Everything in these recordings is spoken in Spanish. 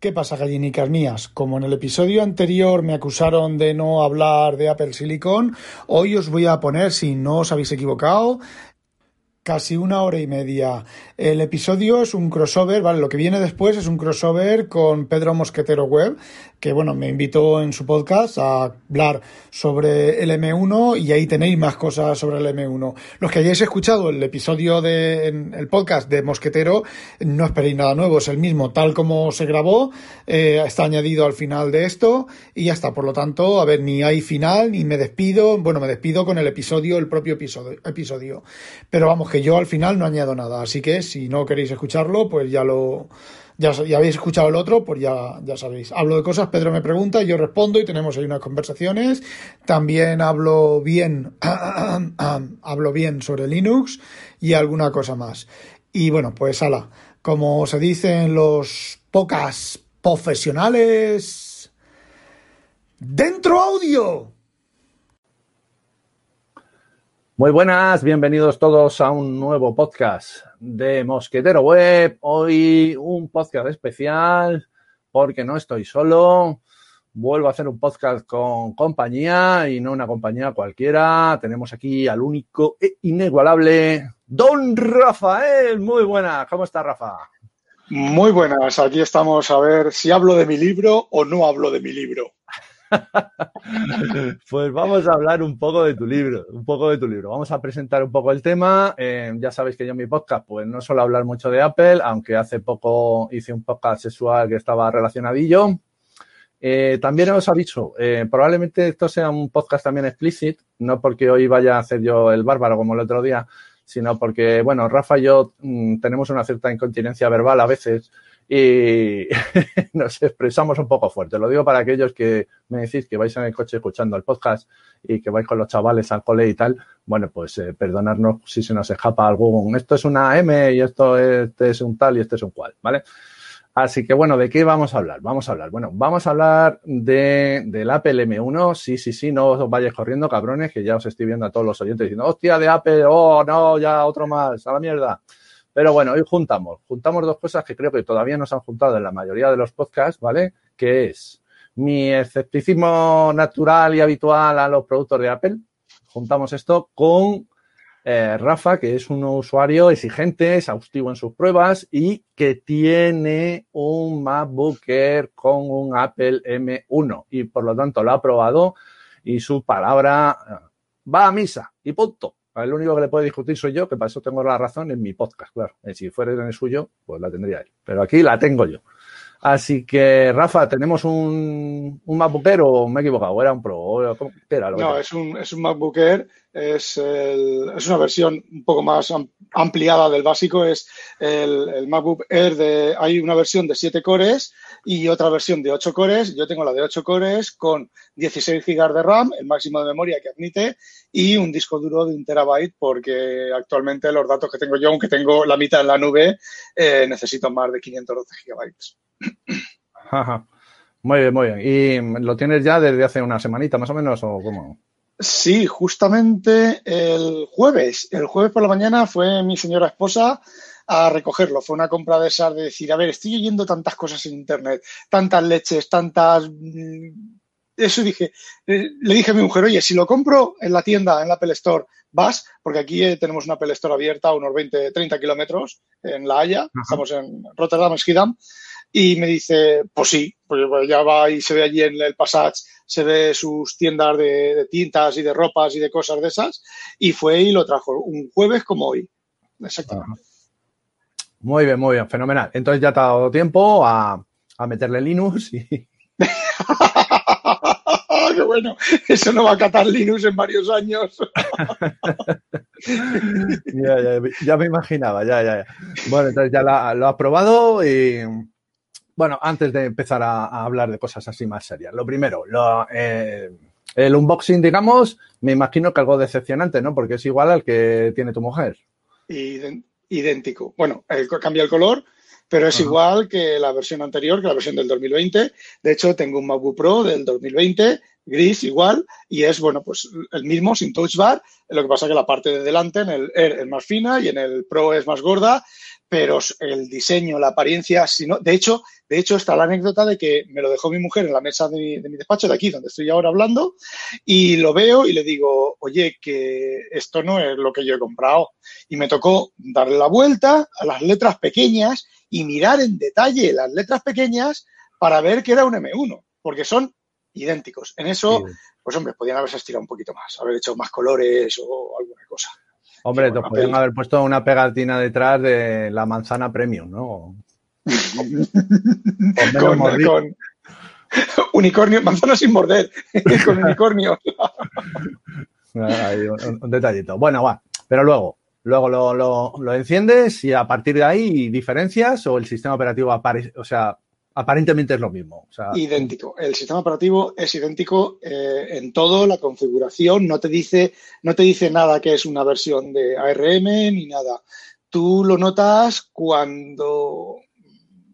¿Qué pasa, gallinicas mías? Como en el episodio anterior me acusaron de no hablar de Apple Silicon, hoy os voy a poner, si no os habéis equivocado, casi una hora y media. El episodio es un crossover, ¿vale? Lo que viene después es un crossover con Pedro Mosquetero Web, que bueno, me invitó en su podcast a hablar sobre el M1 y ahí tenéis más cosas sobre el M1. Los que hayáis escuchado el episodio de el podcast de Mosquetero, no esperéis nada nuevo, es el mismo, tal como se grabó, eh, está añadido al final de esto y ya está. Por lo tanto, a ver, ni hay final, ni me despido, bueno, me despido con el episodio, el propio episodio. episodio. Pero vamos, que yo al final no añado nada, así que si no queréis escucharlo, pues ya lo ya, habéis escuchado el otro, pues ya, ya sabéis. Hablo de cosas, Pedro me pregunta, yo respondo y tenemos ahí unas conversaciones. También hablo bien, hablo bien sobre Linux y alguna cosa más. Y bueno, pues ala, como se dicen los pocas profesionales, dentro audio. Muy buenas, bienvenidos todos a un nuevo podcast de Mosquetero Web. Hoy un podcast especial porque no estoy solo. Vuelvo a hacer un podcast con compañía y no una compañía cualquiera. Tenemos aquí al único e inigualable Don Rafael. Muy buenas, ¿cómo está Rafa? Muy buenas, aquí estamos a ver si hablo de mi libro o no hablo de mi libro. pues vamos a hablar un poco de tu libro, un poco de tu libro. Vamos a presentar un poco el tema. Eh, ya sabéis que yo en mi podcast, pues no suelo hablar mucho de Apple, aunque hace poco hice un podcast sexual que estaba relacionadillo. Eh, también os aviso, eh, probablemente esto sea un podcast también explícito, no porque hoy vaya a hacer yo el bárbaro como el otro día, sino porque, bueno, Rafa y yo mm, tenemos una cierta incontinencia verbal a veces y nos expresamos un poco fuerte. Lo digo para aquellos que me decís que vais en el coche escuchando el podcast y que vais con los chavales al cole y tal. Bueno, pues eh, perdonarnos si se nos escapa algún. Esto es una M y esto este es un tal y este es un cual, ¿vale? Así que bueno, ¿de qué vamos a hablar? Vamos a hablar. Bueno, vamos a hablar de, del Apple M1. Sí, sí, sí, no os vayáis corriendo, cabrones, que ya os estoy viendo a todos los oyentes diciendo, hostia, de Apple, oh, no, ya otro más, a la mierda. Pero bueno, hoy juntamos, juntamos dos cosas que creo que todavía nos han juntado en la mayoría de los podcasts, ¿vale? Que es mi escepticismo natural y habitual a los productos de Apple. Juntamos esto con eh, Rafa, que es un usuario exigente, exhaustivo en sus pruebas y que tiene un MacBook Air con un Apple M1 y por lo tanto lo ha probado y su palabra eh, va a misa y punto. El único que le puede discutir soy yo, que para eso tengo la razón en mi podcast, claro. Eh, si fuera en el suyo, pues la tendría él. Pero aquí la tengo yo. Así que, Rafa, ¿tenemos un, un MacBook Air o me he equivocado? ¿Era un Pro? era no, es un, es un MacBook Air. Es, es una versión un poco más ampliada del básico. Es el, el MacBook Air de... Hay una versión de 7 cores y otra versión de 8 cores. Yo tengo la de 8 cores con 16 GB de RAM, el máximo de memoria que admite, y un disco duro de un terabyte porque actualmente los datos que tengo yo, aunque tengo la mitad en la nube, eh, necesito más de 512 gigabytes. Muy bien, muy bien. ¿Y lo tienes ya desde hace una semanita más o menos o cómo? Sí, justamente el jueves. El jueves por la mañana fue mi señora esposa a recogerlo. Fue una compra de esas de decir, a ver, estoy oyendo tantas cosas en Internet, tantas leches, tantas mm, eso dije, eh, le dije a mi mujer, oye, si lo compro en la tienda, en la Apple Store, vas, porque aquí eh, tenemos una Apple Store abierta a unos 20, 30 kilómetros en La Haya, estamos en Rotterdam, Schiedam, y me dice, pues sí, pues ya va y se ve allí en el Passage, se ve sus tiendas de, tintas y de ropas y de cosas de esas, y fue y lo trajo un jueves como hoy. Exactamente. Muy bien, muy bien, fenomenal. Entonces ya te ha dado tiempo a, a meterle Linux y... qué bueno. Eso no va a catar Linux en varios años. ya, me imaginaba, ya, ya, Bueno, entonces ya lo has probado y Bueno, antes de empezar a, hablar de cosas así más serias, lo primero, eh, el unboxing, digamos, me imagino que algo decepcionante, ¿no? Porque es igual al que tiene tu mujer. Idéntico. Bueno, cambia el color, pero es igual que la versión anterior, que la versión del 2020. De hecho, tengo un MacBook Pro del 2020, gris igual, y es, bueno, pues el mismo, sin touch bar. Lo que pasa es que la parte de delante en el Air es más fina y en el Pro es más gorda, pero el diseño, la apariencia, si no, de hecho, de hecho está la anécdota de que me lo dejó mi mujer en la mesa de mi, de mi, despacho, de aquí, donde estoy ahora hablando, y lo veo y le digo, oye, que esto no es lo que yo he comprado. Y me tocó darle la vuelta a las letras pequeñas y mirar en detalle las letras pequeñas para ver que era un M1, porque son idénticos. En eso, pues hombre, podían haberse estirado un poquito más, haber hecho más colores o alguna cosa. Hombre, te podrían haber puesto una pegatina detrás de la manzana premium, ¿no? con, con, unicornio, manzana sin morder, con unicornio. un, detallito. Bueno, va, pero luego, luego lo, lo, lo, enciendes y a partir de ahí diferencias o el sistema operativo aparece, o sea, aparentemente es lo mismo. idéntico. El sistema operativo es idéntico eh, en todo, la configuración, no te, dice, no te dice nada que es una versión de ARM ni nada. Tú lo notas cuando,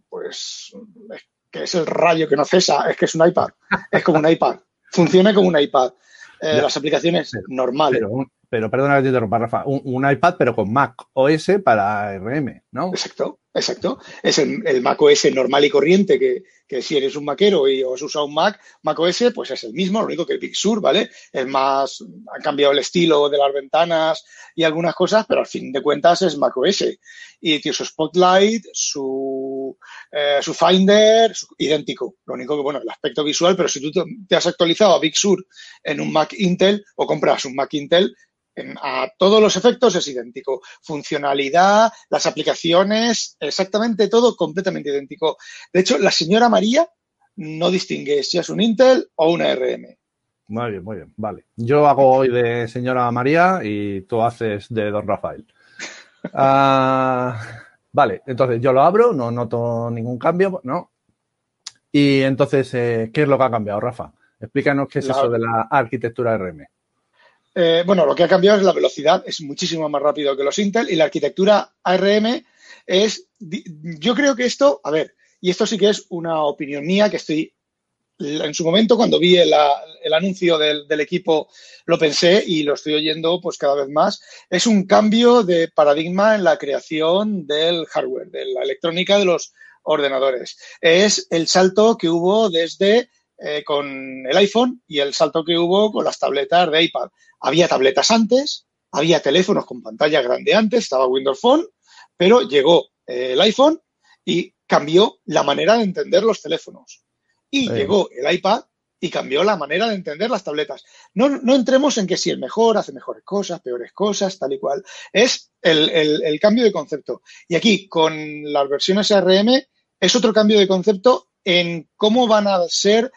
pues, es que es el rayo que no cesa, es que es un iPad, es como un iPad, funciona como un iPad. Eh, las aplicaciones normales. Pero, perdona que te interrumpa, Rafa, un, un, iPad pero con Mac OS para ARM, ¿no? Exacto. Exacto. Es el, Mac OS normal y corriente, que, que, si eres un maquero y has usado un Mac, Mac OS, pues es el mismo, lo único que el Big Sur, ¿vale? Es más, han cambiado el estilo de las ventanas y algunas cosas, pero al fin de cuentas es Mac OS. Y tiene su Spotlight, su, eh, su Finder, idéntico. Lo único que, bueno, el aspecto visual, pero si tú te has actualizado a Big Sur en un Mac Intel o compras un Mac Intel, a todos los efectos es idéntico. Funcionalidad, las aplicaciones, exactamente todo completamente idéntico. De hecho, la señora María no distingue si es un Intel o una ARM. Muy bien, muy bien. Vale. Yo hago hoy de señora María y tú haces de don Rafael. Ah, vale, entonces yo lo abro, no noto ningún cambio, ¿no? Y entonces, eh, ¿qué es lo que ha cambiado, Rafa? Explícanos qué es eso de la arquitectura ARM. Eh, bueno, lo que ha cambiado es la velocidad, es muchísimo más rápido que los Intel y la arquitectura ARM es, yo creo que esto, a ver, y esto sí que es una opinión mía que estoy, en su momento cuando vi el, anuncio del, equipo lo pensé y lo estoy oyendo pues cada vez más, es un cambio de paradigma en la creación del hardware, de la electrónica de los ordenadores. Es el salto que hubo desde eh, con el iPhone y el salto que hubo con las tabletas de iPad. Había tabletas antes, había teléfonos con pantalla grande antes, estaba Windows Phone, pero llegó eh, el iPhone y cambió la manera de entender los teléfonos. Y llegó el iPad y cambió la manera de entender las tabletas. No, no, entremos en que si el mejor hace mejores cosas, peores cosas, tal y cual. Es el, el, cambio de concepto. Y aquí, con las versiones ARM, es otro cambio de concepto en cómo van a ser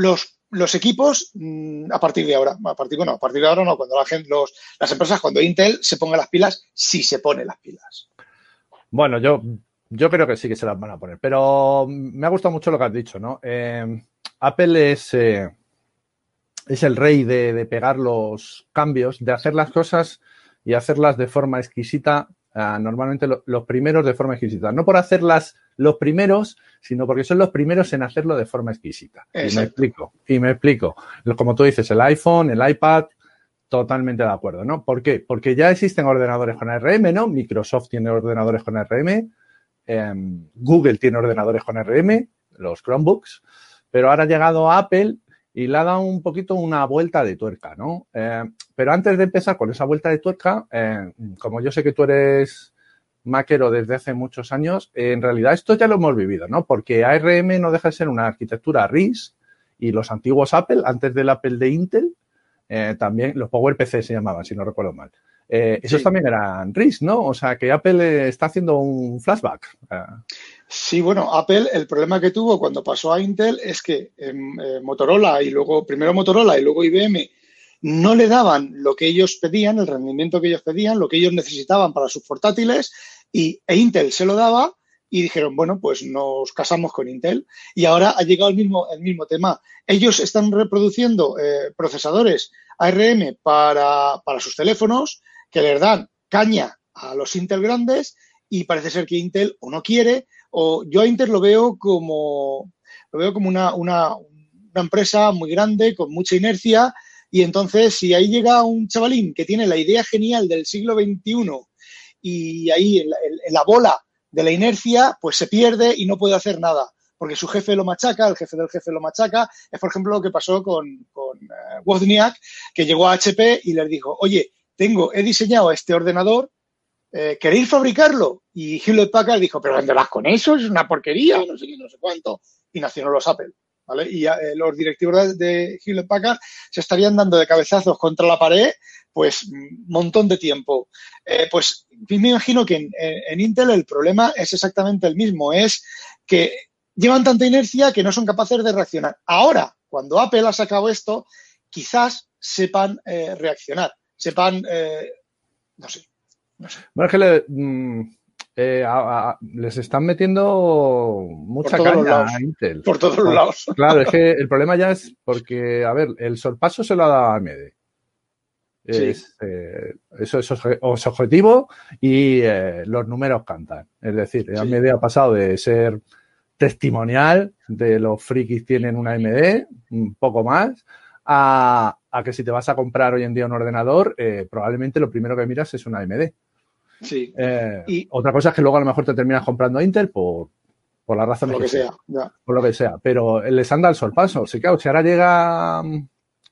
los equipos mm, a partir de ahora, a partir, bueno, a partir de ahora no, cuando la gente, los, las empresas, cuando Intel se ponga las pilas, sí se pone las pilas. Bueno, yo, yo creo que sí que se las van a poner, pero me ha gustado mucho lo que has dicho, ¿no? Eh, Apple es, eh, es el rey de, de, pegar los cambios, de hacer las cosas y hacerlas de forma exquisita, uh, normalmente lo, los primeros de forma exquisita, no por hacerlas los primeros, sino porque son los primeros en hacerlo de forma exquisita. Y me explico, y me explico. Como tú dices, el iPhone, el iPad, totalmente de acuerdo, ¿no? ¿Por qué? Porque ya existen ordenadores con ARM, ¿no? Microsoft tiene ordenadores con ARM, eh, Google tiene ordenadores con ARM, los Chromebooks, pero ahora ha llegado Apple y le ha dado un poquito una vuelta de tuerca, ¿no? Eh, pero antes de empezar con esa vuelta de tuerca, eh, como yo sé que tú eres maquero desde hace muchos años, en realidad esto ya lo hemos vivido, ¿no? Porque ARM no deja de ser una arquitectura RIS y los antiguos Apple, antes del Apple de Intel, eh, también los PowerPC se llamaban, si no recuerdo mal. Eh, esos también eran RIS, ¿no? O sea, que Apple está haciendo un flashback. Sí, bueno, Apple, el problema que tuvo cuando pasó a Intel es que eh, Motorola y luego, primero Motorola y luego IBM no le daban lo que ellos pedían, el rendimiento que ellos pedían, lo que ellos necesitaban para sus portátiles, y, e Intel se lo daba, y dijeron, bueno, pues nos casamos con Intel y ahora ha llegado el mismo, el mismo tema. Ellos están reproduciendo eh, procesadores ARM para, para sus teléfonos que les dan caña a los Intel grandes y parece ser que Intel o no quiere o yo a Intel lo veo como lo veo como una, una, una empresa muy grande con mucha inercia y entonces si ahí llega un chavalín que tiene la idea genial del siglo XXI y ahí la, bola de la inercia, pues se pierde y no puede hacer nada porque su jefe lo machaca, el jefe del jefe lo machaca. Es, por ejemplo, lo que pasó con, con uh, Wozniak, que llegó a HP y les dijo, oye, tengo, he diseñado este ordenador, eh, ¿queréis fabricarlo? Y Hewlett Packard dijo, pero ¿dónde vas con eso? Es una porquería, no sé qué, no sé cuánto. Y nacieron los Apple. ¿Vale? Y eh, los directivos de, de Hewlett Packard se estarían dando de cabezazos contra la pared pues un montón de tiempo. Eh, pues me imagino que en, en, Intel el problema es exactamente el mismo, es que llevan tanta inercia que no son capaces de reaccionar. Ahora, cuando Apple ha sacado esto, quizás sepan eh, reaccionar, sepan, eh, no sé. No sé. Bueno, es que le, mm, eh, a, a, les están metiendo mucha caña a Intel. Por todos los lados. Claro, es que el problema ya es porque, a ver, el sorpaso se lo ha dado a AMD. Es, eh, eso, eso, es objetivo y eh, los números cantan. Es decir, sí. AMD ha pasado de ser testimonial de los frikis tienen una AMD, un poco más, a, a, que si te vas a comprar hoy en día un ordenador, eh, probablemente lo primero que miras es una AMD. Sí. Eh, y otra cosa es que luego a lo mejor te terminas comprando Intel por, por las razones por lo que, sea. Por lo que sea. Pero les anda el sorpaso. Sí, claro, si ahora llega.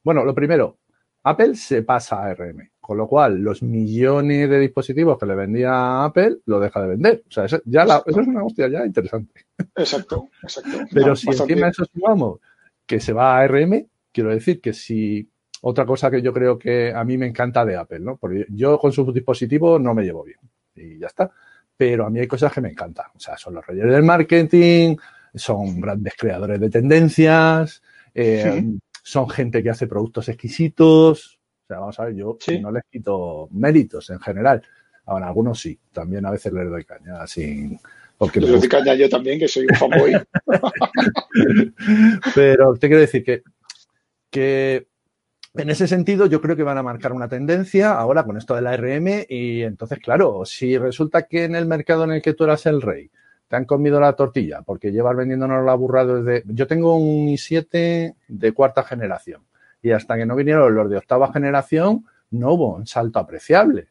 Bueno, lo primero, Apple se pasa a ARM, con lo cual los millones de dispositivos que le vendía a Apple lo deja de vender. O sea, eso, ya la, eso es una hostia ya interesante. Exacto, exacto. Pero no, si encima de eso sumamos que se va a ARM, quiero decir que si otra cosa que yo creo que a mí me encanta de Apple, ¿no? Porque yo con sus dispositivos no me llevo bien y ya está. Pero a mí hay cosas que me encantan. O sea, son los reyes del marketing, son grandes creadores de tendencias, eh, sí son gente que hace productos exquisitos. O sea, vamos a ver, yo sí. no les quito méritos en general. Ahora, algunos sí, también a veces les doy caña sin. Porque les doy caña yo también, que soy un fanboy. Pero te quiero decir que, que en ese sentido yo creo que van a marcar una tendencia ahora con esto de la RM y entonces, claro, si resulta que en el mercado en el que tú eras el rey, te han comido la tortilla porque llevas vendiéndonos la burrada desde... Yo tengo un i7 de cuarta generación y hasta que no vinieron los de octava generación no hubo un salto apreciable.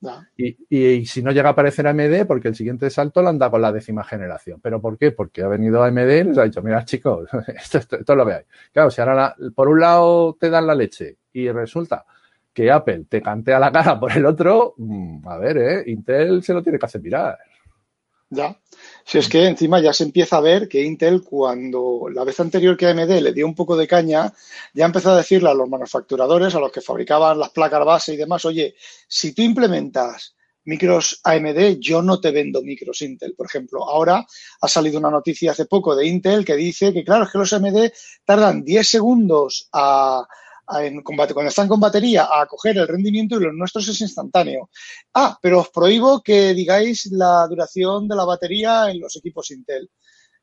No. Y, y, y, si no llega a aparecer AMD, porque el siguiente salto lo anda con la décima generación. ¿Pero por qué? Porque ha venido AMD y les ha dicho, mira chicos, esto, esto, esto es lo que hay. Claro, si ahora la, por un lado te dan la leche y resulta que Apple te cantea la cara por el otro, mmm, a ver, ¿eh? Intel se lo tiene que hacer mirar. Ya. Si es que encima ya se empieza a ver que Intel, cuando la vez anterior que AMD le dio un poco de caña, ya empezó a decirle a los manufacturadores, a los que fabricaban las placas base y demás, oye, si tú implementas micros AMD, yo no te vendo micros Intel, por ejemplo. Ahora ha salido una noticia hace poco de Intel que dice que, claro, es que los AMD tardan 10 segundos a, cuando están con batería a coger el rendimiento y los nuestros es instantáneo. Ah, pero os prohíbo que digáis la duración de la batería en los equipos Intel.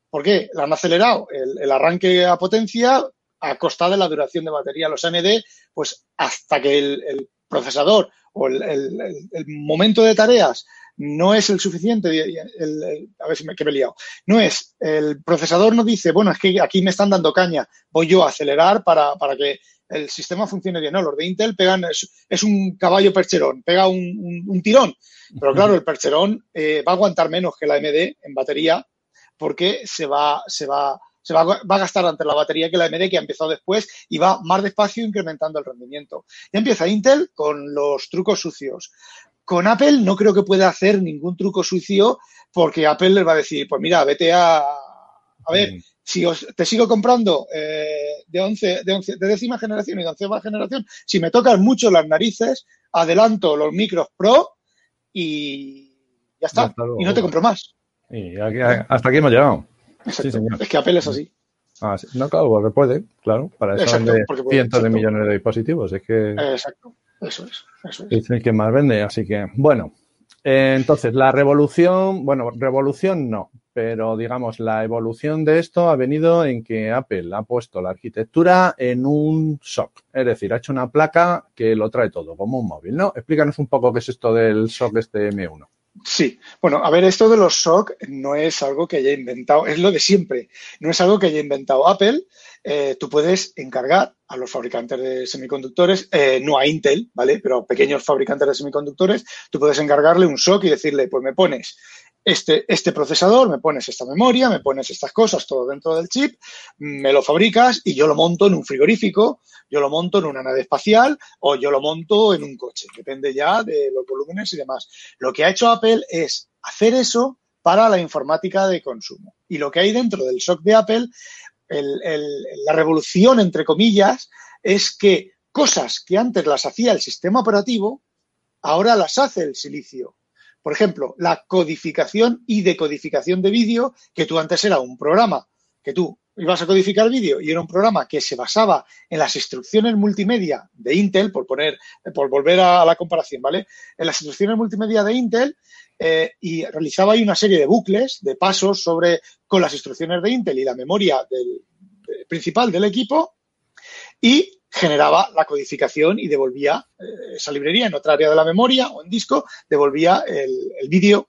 ¿Por qué? La han acelerado el, arranque a potencia a costa de la duración de batería. Los AMD, pues hasta que el, procesador o el, momento de tareas no es el suficiente, a ver si me he liado, no es, el procesador no dice, bueno, es que aquí me están dando caña, voy yo a acelerar para, para que el sistema funcione bien. No, los de Intel pegan, es, es un caballo percherón, pega un, un, un, tirón. Pero claro, el percherón eh, va a aguantar menos que la AMD en batería porque se va, se va, se va, va, a gastar ante la batería que la AMD que ha empezado después y va más despacio incrementando el rendimiento. Y empieza Intel con los trucos sucios. Con Apple no creo que pueda hacer ningún truco sucio porque Apple les va a decir, pues mira, vete a, a ver, mm si os, te sigo comprando eh, de, 11, de, 11, de décima generación y de onceava generación, si me tocan mucho las narices, adelanto los micros Pro y ya está. Ya y no te compro más. Y aquí, hasta aquí hemos llegado. Sí, es que Apple es así. Ah, sí. No, claro, porque puede, claro. Para eso Exacto, vende cientos exacto. de millones de dispositivos. Es que. Exacto, eso es. Eso es. Es el que más vende, así que, bueno. Eh, entonces, la revolución, bueno, revolución no, pero digamos, la evolución de esto ha venido en que Apple ha puesto la arquitectura en un SOC, es decir, ha hecho una placa que lo trae todo, como un móvil, ¿no? Explícanos un poco qué es esto del SOC este M1. Sí, bueno, a ver, esto de los SOC no es algo que haya inventado, es lo de siempre, no es algo que haya inventado Apple. Eh, tú puedes encargar a los fabricantes de semiconductores, eh, no a Intel, ¿vale? Pero a pequeños fabricantes de semiconductores, tú puedes encargarle un SOC y decirle, pues me pones este, este procesador, me pones esta memoria, me pones estas cosas, todo dentro del chip, me lo fabricas y yo lo monto en un frigorífico, yo lo monto en una nave espacial o yo lo monto en un coche. Depende ya de los volúmenes y demás. Lo que ha hecho Apple es hacer eso para la informática de consumo. Y lo que hay dentro del SOC de Apple, la revolución, entre comillas, es que cosas que antes las hacía el sistema operativo, ahora las hace el silicio. Por ejemplo, la codificación y decodificación de vídeo, que tú antes era un programa que tú ibas a codificar vídeo y era un programa que se basaba en las instrucciones multimedia de Intel, por poner, por volver a la comparación, ¿vale? En las instrucciones multimedia de Intel eh, y realizaba ahí una serie de bucles, de pasos sobre con las instrucciones de Intel y la memoria del, principal del equipo y generaba la codificación y devolvía eh, esa librería en otra área de la memoria o en disco, devolvía el, vídeo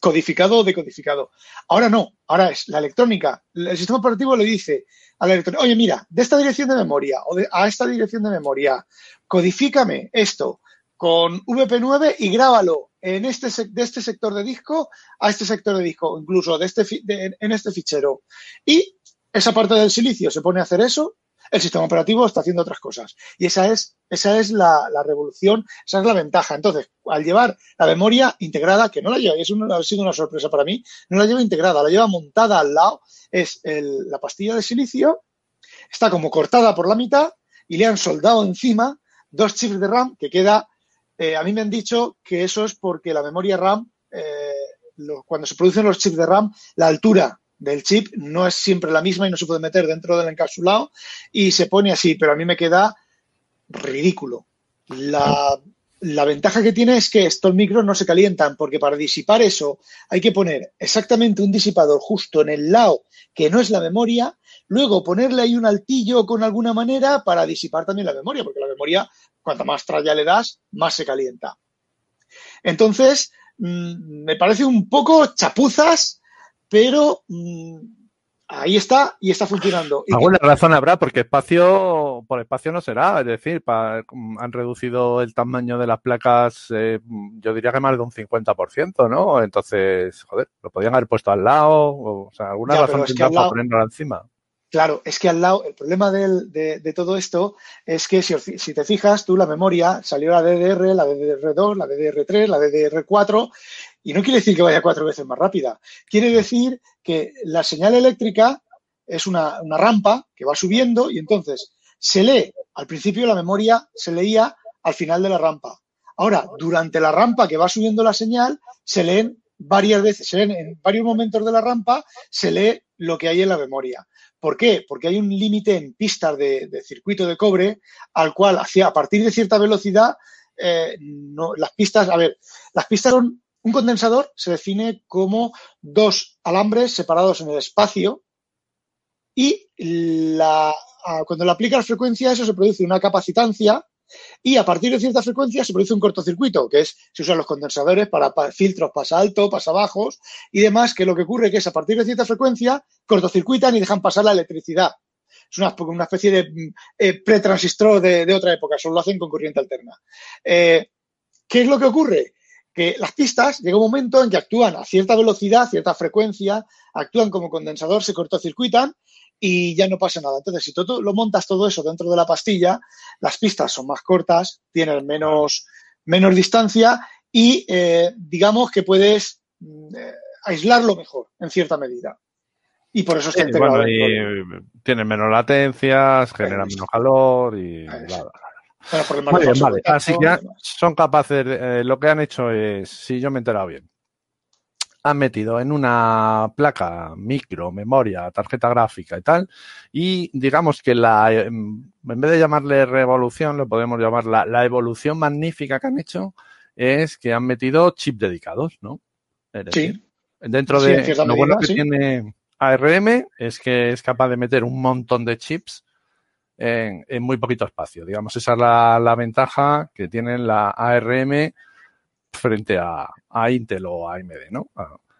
codificado o decodificado. Ahora no, ahora es la electrónica. El sistema operativo le dice a la electrónica, oye, mira, de esta dirección de memoria o de, a esta dirección de memoria, codifícame esto con VP9 y grábalo en este, de este sector de disco a este sector de disco, incluso de este, en este fichero. Y esa parte del silicio se pone a hacer eso el sistema operativo está haciendo otras cosas. Y esa es, esa es la, revolución, esa es la ventaja. Entonces, al llevar la memoria integrada, que no la lleva, y eso ha sido una sorpresa para mí, no la lleva integrada, la lleva montada al lado, es la pastilla de silicio, está como cortada por la mitad y le han soldado encima dos chips de RAM que queda, eh, a mí me han dicho que eso es porque la memoria RAM, eh, cuando se producen los chips de RAM, la altura del chip no es siempre la misma y no se puede meter dentro del encapsulado y se pone así, pero a mí me queda ridículo. La, ventaja que tiene es que estos micros no se calientan porque para disipar eso hay que poner exactamente un disipador justo en el lado que no es la memoria, luego ponerle ahí un altillo con alguna manera para disipar también la memoria, porque la memoria, cuanta más tralla le das, más se calienta. Entonces, mm, me parece un poco chapuzas pero mm, ahí está y está funcionando. Alguna razón habrá, porque espacio, por espacio no será, es decir, mm, han reducido el tamaño de las placas, eh, yo diría que más de un 50%, ¿no? Entonces, joder, lo podían haber puesto al lado, o, sea, alguna razón tendrá para ponerlo encima. Claro, es que al lado, el problema de, todo esto es que si, si, te fijas, tú la memoria salió la DDR, la DDR2, la DDR3, la DDR4, y no quiere decir que vaya cuatro veces más rápida. Quiere decir que la señal eléctrica es una, rampa que va subiendo y entonces se lee, al principio la memoria se leía al final de la rampa. Ahora, durante la rampa que va subiendo la señal, se leen varias veces, se leen en varios momentos de la rampa, se lee lo que hay en la memoria. ¿Por qué? Porque hay un límite en pistas de, circuito de cobre al cual hacia, a partir de cierta velocidad eh, las pistas, a ver, las pistas son un condensador se define como dos alambres separados en el espacio y cuando le aplica la frecuencia eso se produce una capacitancia y a partir de cierta frecuencia se produce un cortocircuito, que es, se usan los condensadores para, filtros pasa alto, pasa bajos y demás, que lo que ocurre es que es a partir de cierta frecuencia cortocircuitan y dejan pasar la electricidad. Es una, especie de eh, pretransistor de, de, otra época, solo lo hacen con corriente alterna. Eh, ¿Qué es lo que ocurre? Que las pistas llega un momento en que actúan a cierta velocidad, cierta frecuencia, actúan como condensador, se cortocircuitan y ya no pasa nada. Entonces, si tú lo montas todo eso dentro de la pastilla, las pistas son más cortas, tienen menos, menos distancia y eh, digamos que puedes mm, eh, aislarlo mejor en cierta medida. Y por eso está integrado. tienen menos latencias, generan menos calor y... Así que son capaces, eh, lo que han hecho es, si yo me he enterado bien, han metido en una placa micro, memoria, tarjeta gráfica y tal, y digamos que la, em, en vez de llamarle revolución, lo podemos llamar la, evolución magnífica que han hecho, es que han metido chips dedicados, ¿no? sí. Dentro de lo bueno que tiene ARM es que es capaz de meter un montón de chips en, muy poquito espacio. Digamos, esa es la, ventaja que tiene la ARM frente a, Intel o AMD, ¿no?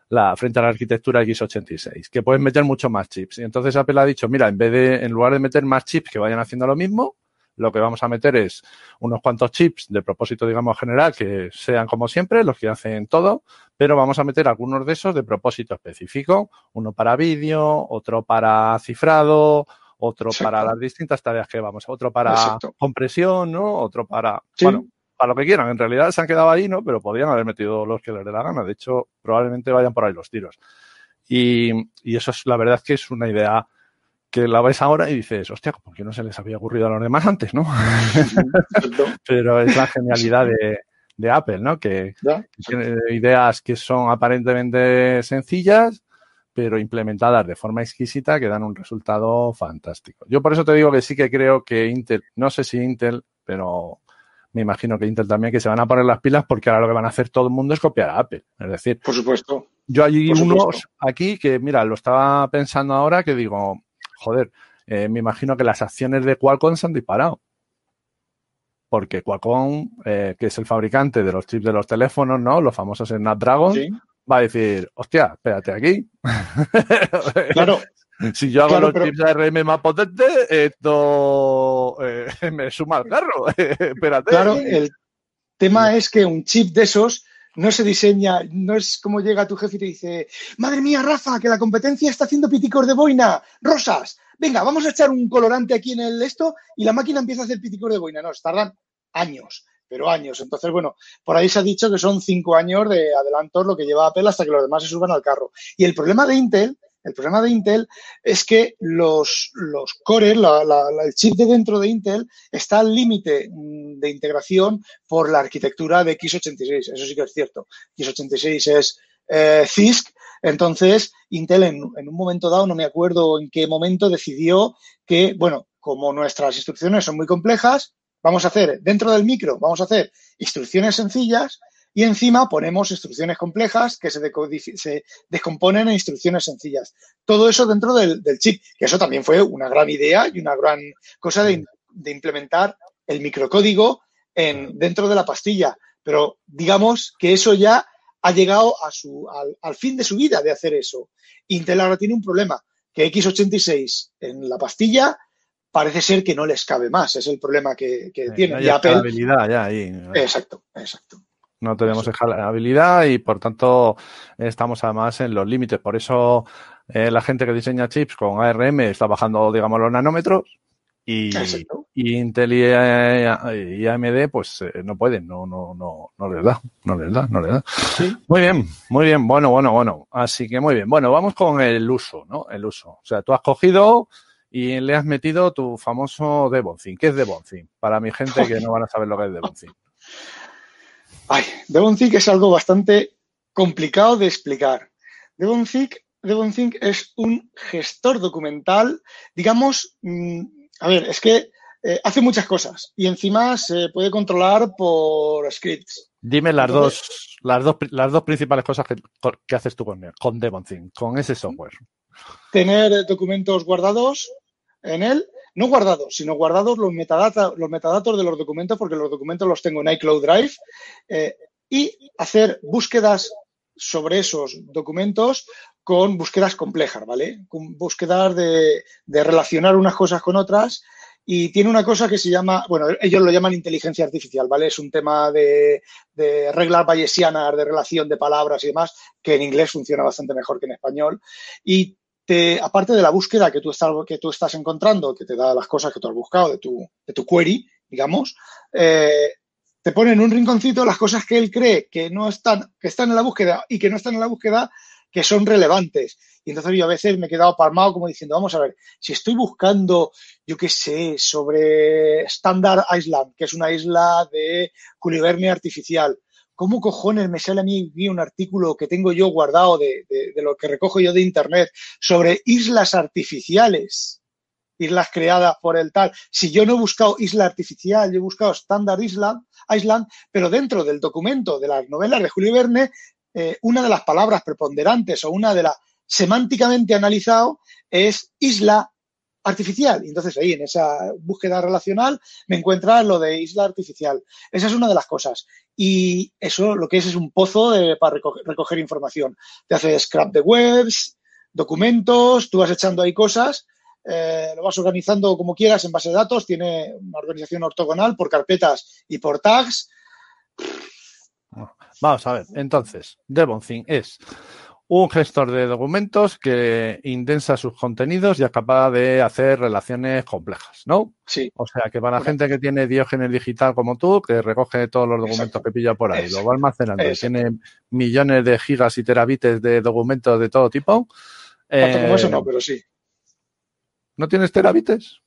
La, frente a la arquitectura x86, que puedes meter mucho más chips. Y entonces Apple ha dicho, mira, en vez de, en lugar de meter más chips que vayan haciendo lo mismo, lo que vamos a meter es unos cuantos chips de propósito, digamos, general, que sean como siempre, los que hacen todo, pero vamos a meter algunos de esos de propósito específico, uno para vídeo, otro para cifrado, otro para las distintas tareas que vamos, otro para compresión, ¿no? Otro para, bueno, para lo que quieran. En realidad se han quedado ahí, ¿no? Pero podrían haber metido los que les dé la gana. De hecho, probablemente vayan por ahí los tiros. Y, y eso es, la verdad es que es una idea que la ves ahora y dices, hostia, ¿por qué no se les había ocurrido a los demás antes, no? Pero es la genialidad de, Apple, ¿no? Que, tiene ideas que son aparentemente sencillas, pero implementadas de forma exquisita que dan un resultado fantástico. Yo por eso te digo que sí que creo que Intel, no sé si Intel, pero me imagino que Intel también, que se van a poner las pilas porque ahora lo que van a hacer todo el mundo es copiar a Apple. Es decir, por supuesto. Yo hay unos aquí que, mira, lo estaba pensando ahora que digo, joder, eh, me imagino que las acciones de Qualcomm se han disparado. Porque Qualcomm, eh, que es el fabricante de los chips de los teléfonos, ¿no? Los famosos Snapdragon, va a decir, hostia, espérate aquí. Claro. si yo hago los chips ARM más potentes, esto eh, me suma al carro. espérate. Claro, el tema es que un chip de esos no se diseña, no es como llega tu jefe y te dice, madre mía, Rafa, que la competencia está haciendo piticos de boina, rosas, venga, vamos a echar un colorante aquí en el esto y la máquina empieza a hacer piticos de boina. No, tardan años, pero años. Entonces, bueno, por ahí se ha dicho que son cinco años de adelantos lo que lleva Apple hasta que los demás se suban al carro. Y el problema de Intel el problema de Intel es que los, los cores, el chip de dentro de Intel, está al límite mm, de integración por la arquitectura de x86. Eso sí que es cierto. x86 es eh, CISC. Entonces, Intel en, en un momento dado, no me acuerdo en qué momento, decidió que, bueno, como nuestras instrucciones son muy complejas, vamos a hacer dentro del micro, vamos a hacer instrucciones sencillas y encima ponemos instrucciones complejas que se, descomponen en instrucciones sencillas. Todo eso dentro del, chip, que eso también fue una gran idea y una gran cosa de, implementar el microcódigo en, dentro de la pastilla. Pero digamos que eso ya ha llegado a su, al, fin de su vida de hacer eso. Intel ahora tiene un problema, que x86 en la pastilla parece ser que no les cabe más. Es el problema que, tiene. y Apple, ya ahí. Exacto, exacto. No tenemos habilidad y por tanto estamos además en los límites. Por eso eh, la gente que diseña chips con ARM está bajando, digamos, los nanómetros y, Intel y, AMD pues eh, no pueden, no, no, no, no les da, no les da, no les da. Muy bien, muy bien, bueno, bueno, bueno. Así que muy bien. Bueno, vamos con el uso, ¿no? El uso. O sea, tú has cogido y le has metido tu famoso Devonthink. ¿Qué es Devonthink? Para mi gente que no van a saber lo que es Devonthink. Ay, Devonthink es algo bastante complicado de explicar. Devonthink, Devonthink es un gestor documental, digamos, mm, a ver, es que eh, hace muchas cosas y encima se puede controlar por scripts. Dime las dos, las dos, las dos principales cosas que, haces tú con, con Devonthink, con ese software. Tener documentos guardados en él no guardados, sino guardados los, metadatos, los metadatos de los documentos, porque los documentos los tengo en iCloud Drive, eh, y hacer búsquedas sobre esos documentos con búsquedas complejas, ¿vale? Con búsquedas de, relacionar unas cosas con otras y tiene una cosa que se llama, bueno, ellos lo llaman inteligencia artificial, ¿vale? Es un tema de, de, reglas bayesianas, de relación de palabras y demás, que en inglés funciona bastante mejor que en español. Y aparte de la búsqueda que tú, estás, encontrando, que te da las cosas que tú has buscado de tu, de tu query, digamos, eh, te pone en un rinconcito las cosas que él cree que no están, que están en la búsqueda y que no están en la búsqueda, que son relevantes. Y entonces yo a veces me he quedado palmado como diciendo, vamos a ver, si estoy buscando, yo qué sé, sobre Standard Island, que es una isla de culivernia artificial, ¿cómo cojones me sale a mí un artículo que tengo yo guardado de, lo que recojo yo de Internet sobre islas artificiales? islas creadas por el tal. Si yo no he buscado isla artificial, yo he buscado Standard Island, Island pero dentro del documento de las novelas de Julio Verne, eh, una de las palabras preponderantes o una de las semánticamente analizado es isla artificial. Y entonces ahí, en esa búsqueda relacional, me encuentra lo de isla artificial. Esa es una de las cosas. Y eso lo que es es un pozo para recoger, información. Te hace scrap de webs, documentos, tú vas echando ahí cosas, eh, lo vas organizando como quieras en base de datos, tiene una organización ortogonal por carpetas y por tags. Vamos a ver, entonces, Devonthing es un gestor de documentos que indensa sus contenidos y es capaz de hacer relaciones complejas, ¿no? Sí. O sea, que para la gente que tiene diógenes digital como tú, que recoge todos los documentos que pilla por ahí, lo va almacenando, tiene millones de gigas y terabites de documentos de todo tipo. Eh, como eso no, pero sí. ¿No tienes terabites?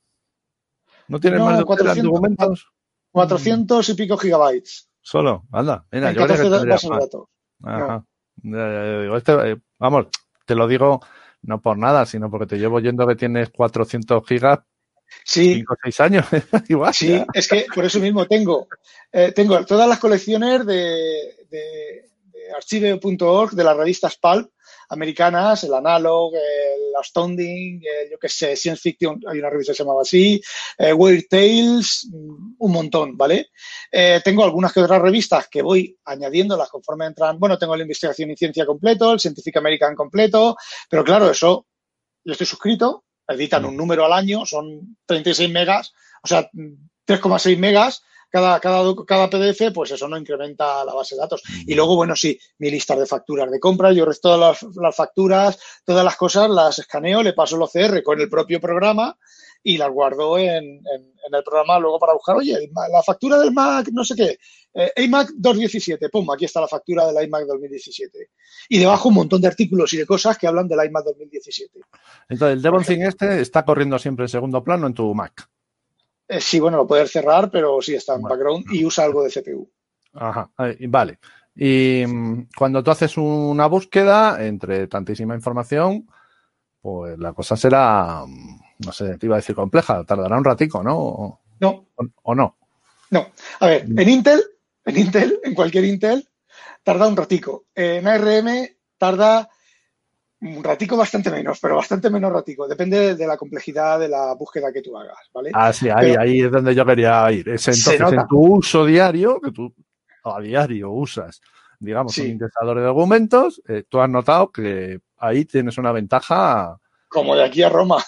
¿No tienes más de 400 documentos? 400 y pico gigabytes. Solo, anda. Mira, yo Ajá. Este, eh, vamos, te lo digo no por nada, sino porque te llevo yendo que tienes 400 gigas Sí. 5 o 6 años, igual. Sí, es que por eso mismo tengo, eh, tengo todas las colecciones de, de, de archive.org de las revistas PAL americanas, el Analog, el Astounding, yo qué sé, Science Fiction, hay una revista que se llamaba así, eh, Weird Tales, mm, un montón, ¿vale? Eh, tengo algunas que otras revistas que voy añadiéndolas conforme entran, bueno, tengo la Investigación y Ciencia completo, el Scientific American completo, pero claro, eso, yo estoy suscrito, editan un número al año, son 36 megas, o sea, 3,6 megas, cada, cada, cada PDF, pues eso no incrementa la base de datos. Y luego, bueno, sí, mi lista de facturas de compra, yo resto todas las, facturas, todas las cosas las escaneo, le paso el OCR con el propio programa y las guardo en, el programa luego para buscar, oye, la factura del Mac, no sé qué, eh, iMac 217, pum, aquí está la factura del iMac 2017. Y debajo un montón de artículos y de cosas que hablan del iMac 2017. Entonces, el Devon este está corriendo siempre en segundo plano en tu Mac. Eh, sí, bueno, lo puedes cerrar, pero sí está en background y usa algo de CPU. Ajá, vale. Y mm, cuando tú haces una búsqueda entre tantísima información, pues la cosa será, mm, no sé, te iba a decir compleja, tardará un ratico, ¿no? No. ¿O, no? No. A ver, mm. en Intel, en Intel, en cualquier Intel, tarda un ratico. En ARM tarda un ratico bastante menos, pero bastante menos ratico. Depende de la complejidad de la búsqueda que tú hagas, ¿vale? Ah, sí, ahí, ahí es donde yo quería ir. Es entonces, en tu uso diario, que tú a diario usas, digamos, un indexador de documentos, eh, tú has notado que ahí tienes una ventaja. Como de aquí a Roma.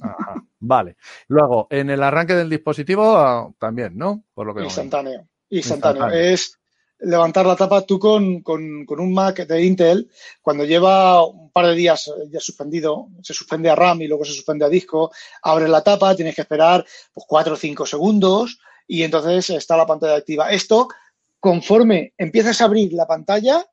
Ajá, vale. Luego, en el arranque del dispositivo ah, también, ¿no? Por lo que instantáneo. Instantáneo. Es levantar la tapa tú con, con, un Mac de Intel, cuando lleva un par de días ya suspendido, se suspende a RAM y luego se suspende a disco, abres la tapa, tienes que esperar pues, cuatro o cinco segundos y entonces está la pantalla activa. Esto, conforme empiezas a abrir la pantalla,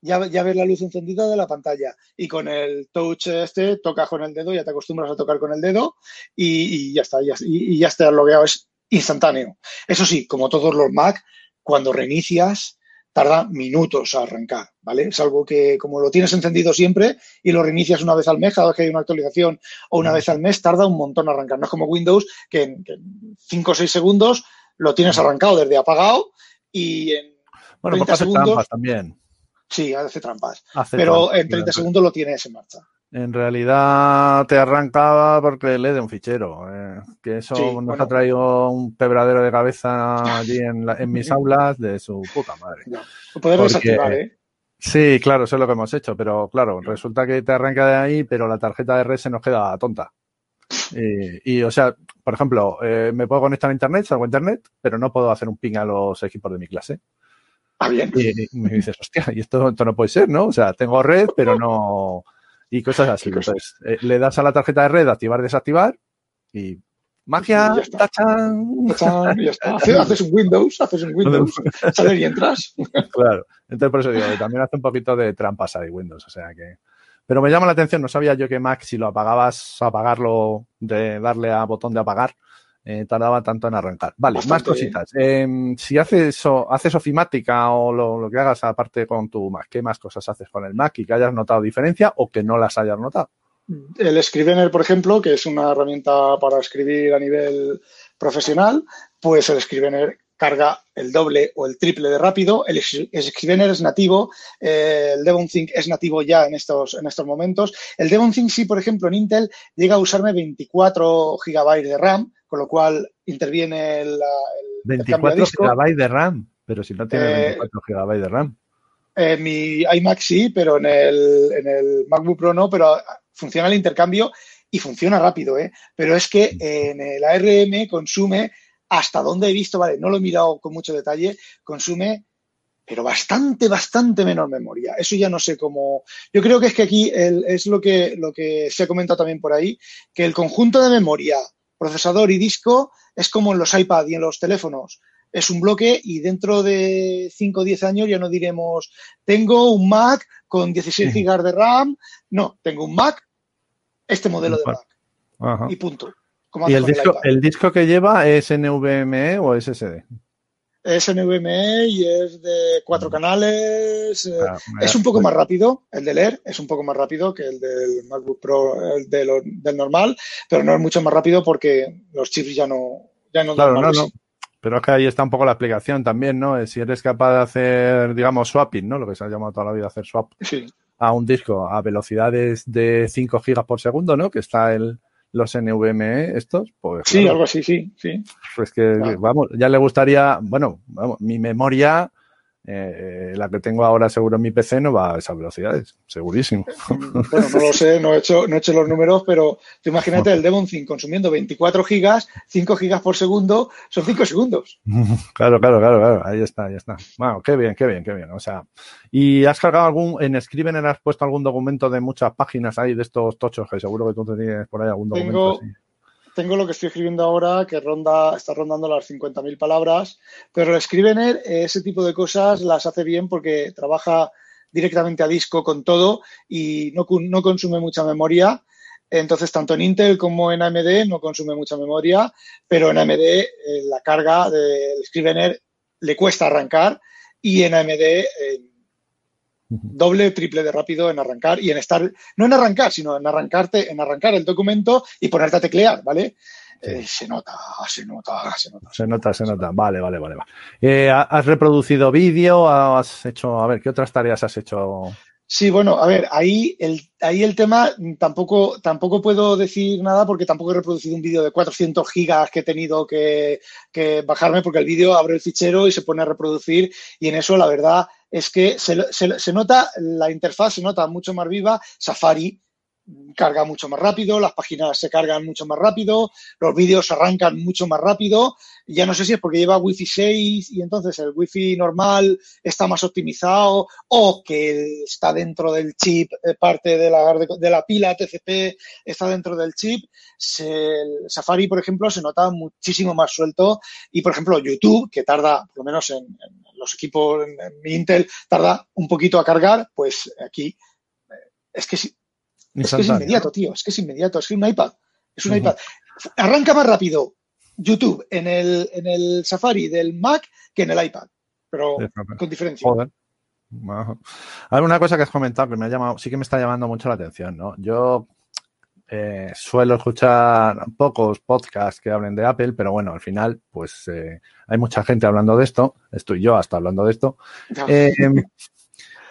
ya, ya ves la luz encendida de la pantalla y con el touch este tocas con el dedo, ya te acostumbras a tocar con el dedo y, y ya está, ya, y, y ya está logueado, es instantáneo. Eso sí, como todos los Mac, cuando reinicias tarda minutos a arrancar, ¿vale? Es algo que como lo tienes encendido siempre y lo reinicias una vez al mes, cada vez que hay una actualización o una vez al mes, tarda un montón a arrancar. No es como Windows, que en 5 o 6 segundos lo tienes arrancado desde apagado y en bueno, 30 segundos... también. Sí, hace trampas. pero en 30 segundos lo tienes en marcha en realidad te arrancaba porque le de un fichero. Eh, que eso nos ha traído un pebradero de cabeza allí en, en mis aulas de su puta madre. Lo Poder desactivar, ¿eh? Sí, claro, eso es lo que hemos hecho, pero claro, resulta que te arranca de ahí, pero la tarjeta de red se nos queda tonta. Y, o sea, por ejemplo, eh, me puedo conectar a internet, salgo a internet, pero no puedo hacer un ping a los equipos de mi clase. Ah, bien. Y, me dices, hostia, y esto, esto no puede ser, ¿no? O sea, tengo red, pero no, y cosas así. Entonces, eh, le das a la tarjeta de red activar, desactivar y magia, tachan. ya está. Haces un Windows, haces un Windows, sales y entras. claro. Entonces, por eso digo, también hace un poquito de trampas ahí Windows, o sea que. Pero me llama la atención, no sabía yo que Mac, si lo apagabas, apagarlo, de darle a botón de apagar, eh, tardaba tanto en arrancar. Vale, más cositas. Em, si haces, haces ofimática o lo, que hagas aparte con tu Mac, ¿qué más cosas haces con el Mac y que hayas notado diferencia o que no las hayas notado? el Scrivener, por ejemplo, que es una herramienta para escribir a nivel profesional, pues el Scrivener carga el doble o el triple de rápido. El Scrivener es nativo, eh, el Devon Think es nativo ya en estos, en estos momentos. El Devon Think sí, por ejemplo, en Intel llega a usarme 24 GB de RAM, con lo cual interviene el, el 24 GB de RAM, pero si no tiene 24 GB de RAM. En mi iMac sí, pero en el, en el MacBook Pro no, pero funciona el intercambio y funciona rápido, ¿eh? Pero es que en el ARM consume, hasta donde he visto, vale, no lo he mirado con mucho detalle, consume, pero bastante, bastante menor memoria. Eso ya no sé cómo. Yo creo que es que aquí es lo que, lo que se ha comentado también por ahí, que el conjunto de memoria, procesador y disco es como en los iPad y en los teléfonos es un bloque y dentro de 5 o 10 años ya no diremos, tengo un Mac con 16 GB de RAM. No, tengo un Mac, este modelo de Mac. Y punto. ¿Y el disco, el, disco que lleva es NVMe o SSD? Es NVMe y es de cuatro canales. Eh, ah, es un poco más rápido, el de leer es un poco más rápido que el del MacBook Pro, el de del normal, pero no es mucho más rápido porque los chips ya no, ya no claro, no, no. Pero es que ahí está un poco la explicación también, ¿no? Si eres capaz de hacer, digamos, swapping, ¿no? Lo que se ha llamado toda la vida hacer swap a un disco a velocidades de 5 gigas por segundo, ¿no? Que está el, los NVMe estos, pues. Sí, algo así, sí, sí. Pues que, vamos, ya le gustaría, bueno, vamos, mi memoria eh, la que tengo ahora seguro en mi PC no va a esas velocidades, segurísimo. Bueno, no lo sé, no he hecho, no he hecho los números, pero tú imagínate el Devon 5 consumiendo 24 gigas, 5 gigas por segundo, son 5 segundos. Claro, claro, claro, claro, ahí está, ahí está. Bueno, qué bien, qué bien, qué bien. O sea, ¿y has cargado algún, en Scrivener has puesto algún documento de muchas páginas ahí de estos tochos que seguro que tú tienes por ahí algún documento así? Tengo lo que estoy escribiendo ahora, que ronda, está rondando las 50.000 palabras, pero el Scrivener, ese tipo de cosas las hace bien porque trabaja directamente a disco con todo y no, no consume mucha memoria. Entonces, tanto en Intel como en AMD no consume mucha memoria, pero en AMD eh, la carga del Scrivener le cuesta arrancar y en AMD eh, doble, triple de rápido en arrancar y en estar, no en arrancar, sino en arrancarte, en arrancar el documento y ponerte a teclear, ¿vale? Eh, se nota, se nota, se nota. Se nota, se nota. Vale, vale, vale. Eh, ¿Has reproducido vídeo? ¿Has hecho, a ver, qué otras tareas has hecho? Sí, bueno, a ver, ahí el, ahí el tema tampoco, tampoco puedo decir nada porque tampoco he reproducido un vídeo de 400 gigas que he tenido que, que bajarme porque el vídeo abre el fichero y se pone a reproducir y en eso la verdad es que se, se, nota, la interfaz se nota mucho más viva. Safari carga mucho más rápido, las páginas se cargan mucho más rápido, los vídeos arrancan mucho más rápido. Ya no sé si es porque lleva Wi-Fi 6 y entonces el Wi-Fi normal está más optimizado o que está dentro del chip, eh, parte de la, de la pila TCP está dentro del chip. el Safari, por ejemplo, se nota muchísimo más suelto y, por ejemplo, YouTube, que tarda, por lo menos en, los equipos, en, mi Intel, tarda un poquito a cargar, pues aquí eh, es que es que es inmediato, tío. Es que es inmediato. Es que un iPad. Es un iPad. Arranca más rápido YouTube en el, en el Safari del Mac que en el iPad. Pero con diferencia. Joder. Hay una cosa que has comentado que me ha llamado, sí que me está llamando mucho la atención, ¿no? Yo eh, suelo escuchar pocos podcasts que hablen de Apple, pero bueno, al final, pues eh, hay mucha gente hablando de esto. Estoy yo hasta hablando de esto. Eh,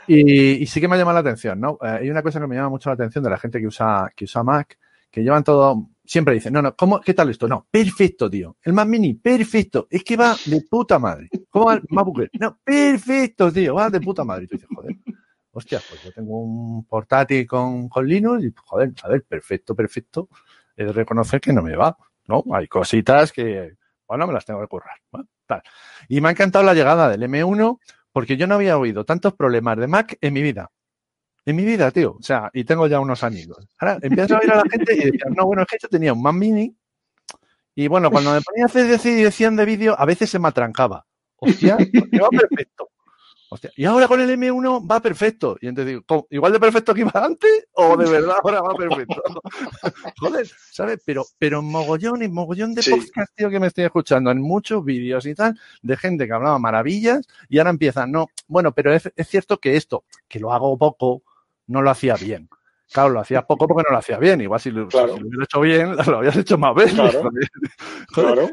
y, sí que me ha llamado la atención, ¿no? Eh, hay una cosa que me llama mucho la atención de la gente que usa, que usa Mac, que llevan todo, siempre dicen, no, no, ¿cómo, ¿qué tal esto? No, perfecto, tío. El Mac Mini, perfecto. Es que va de puta madre. ¿Cómo va el MacBook No, perfecto, tío, va de puta madre. Y tú dices, joder, hostia, pues yo tengo un portátil con, con Linux y, joder, a ver, perfecto, perfecto. De reconocer que no me va, ¿no? Hay cositas que, bueno, me las tengo que currar. Tal. Y me ha encantado la llegada del M1 porque yo no había oído tantos problemas de Mac en mi vida. En mi vida, tío. O sea, y tengo ya unos amigos. Ahora empiezas a oír a la gente y decían, no, bueno, es que yo tenía un Mac Mini y bueno, cuando me ponía a hacer decían de vídeo, a veces se me atrancaba. Hostia, va perfecto. Y ahora con el M1 va perfecto. Y entonces digo, ¿igual de perfecto que iba antes? ¿O de verdad ahora va perfecto? Joder, ¿sabes? Pero, pero mogollón y mogollón de podcast, tío, que me estoy escuchando en muchos vídeos y tal, de gente que hablaba maravillas y ahora empiezan, no, bueno, pero es, es cierto que esto, que lo hago poco, no lo hacía bien. Claro, lo hacías poco porque no lo hacías bien. Igual si lo, Claro. si lo hubieras hecho bien, lo habías hecho más veces. Claro. Joder. Claro.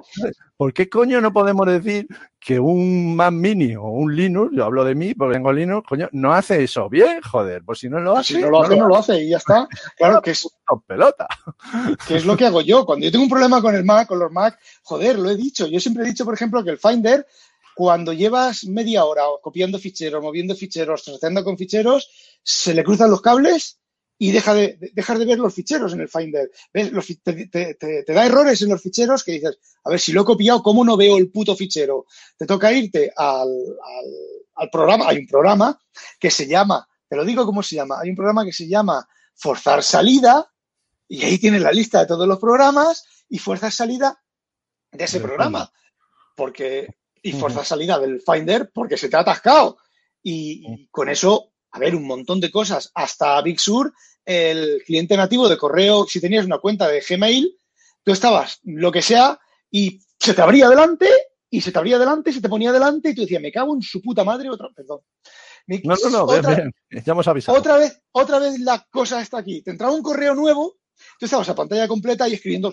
¿Por qué coño no podemos decir que un Mac Mini o un Linux, yo hablo de mí porque tengo Linux, coño, no hace eso bien? Joder, pues si no lo hace, Si no lo hace, no lo hace y ya está. Claro que es, pelota. que es lo que hago yo. Cuando yo tengo un problema con el Mac, con los Mac, joder, lo he dicho. Yo siempre he dicho, por ejemplo, que el Finder, cuando llevas media hora copiando ficheros, moviendo ficheros, tratando con ficheros, se le cruzan los cables y deja de, de- dejas de ver los ficheros en el Finder. ¿Ves? Los te, te- te- te da errores en los ficheros que dices, a ver, si lo he copiado, ¿cómo no veo el puto fichero? Te toca irte al, al- al programa. Hay un programa que se llama, te lo digo cómo se llama, hay un programa que se llama Forzar Salida y ahí tienes la lista de todos los programas y fuerzas salida de ese programa. Porque, y fuerzas salida del Finder porque se te ha atascado. Y, y con eso, a ver, un montón de cosas. Hasta Big Sur, el cliente nativo de correo, si tenías una cuenta de Gmail, tú estabas lo que sea y se te abría delante y se te abría delante y se te ponía delante y tú decías, me cago en su puta madre, otra, perdón. Me- No, no, no, bien, otra- bien. Ya hemos avisado. otra vez, otra vez la cosa está aquí. Te entraba un correo nuevo, Tú estabas a pantalla completa y escribiendo.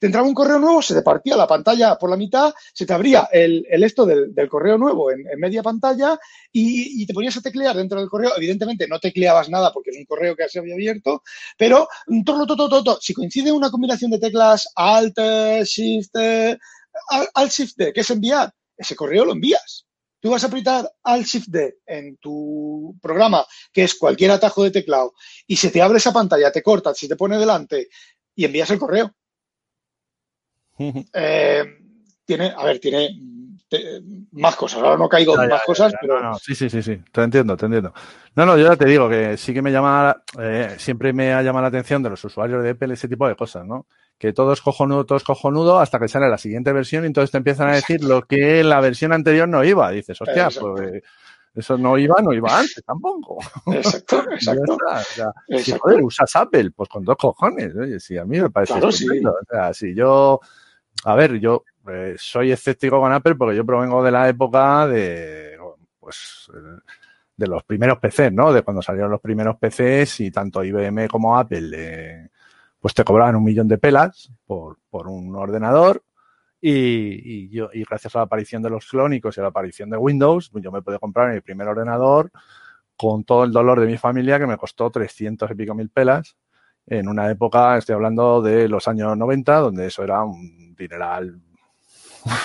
Te entraba un correo nuevo, se departía la pantalla por la mitad, se te abría el, el esto del, del, correo nuevo en, media pantalla y, y, te ponías a teclear dentro del correo. Evidentemente no tecleabas nada porque es un correo que se había abierto, pero mm, todo, todo, todo, todo. Si coincide una combinación de teclas Alt, Shift, Alt, Shift, que es enviar, ese correo lo envías. Tú vas a apretar Alt Shift D en tu programa, que es cualquier atajo de teclado, y se te abre esa pantalla, te corta, se te pone delante y envías el correo. Eh, tiene, a ver, tiene te- más cosas. Ahora no caigo en más ya, cosas, ya, pero no, no, sí, sí, sí, sí, te entiendo, te entiendo. No, no, yo ya te digo que sí que me llama, eh, siempre me ha llamado la atención de los usuarios de Apple ese tipo de cosas, ¿no? Que todo es cojonudo, todo es cojonudo, hasta que sale la siguiente versión y entonces te empiezan a decir lo que la versión anterior no iba. Dices, hostia, pues eh, eso no iba, no iba antes tampoco. exacto, Ya exacto. está, o sea, si joder, usas Apple, pues con dos cojones. Oye, sí, a mí me parece Claro, sí. O sea, si yo, a ver, yo eh, soy escéptico con Apple porque yo provengo de la época de, pues, eh, de los primeros PCs, ¿no? De cuando salieron los primeros PCs y tanto IBM como Apple, eh, pues te cobraban un millón de pelas por, por un ordenador. Y, y yo, y gracias a la aparición de los clónicos y a la aparición de Windows, pues yo me pude comprar mi primer ordenador con todo el dolor de mi familia que me costó 300 y pico mil pelas en una época, estoy hablando de los años 90, donde eso era un dineral,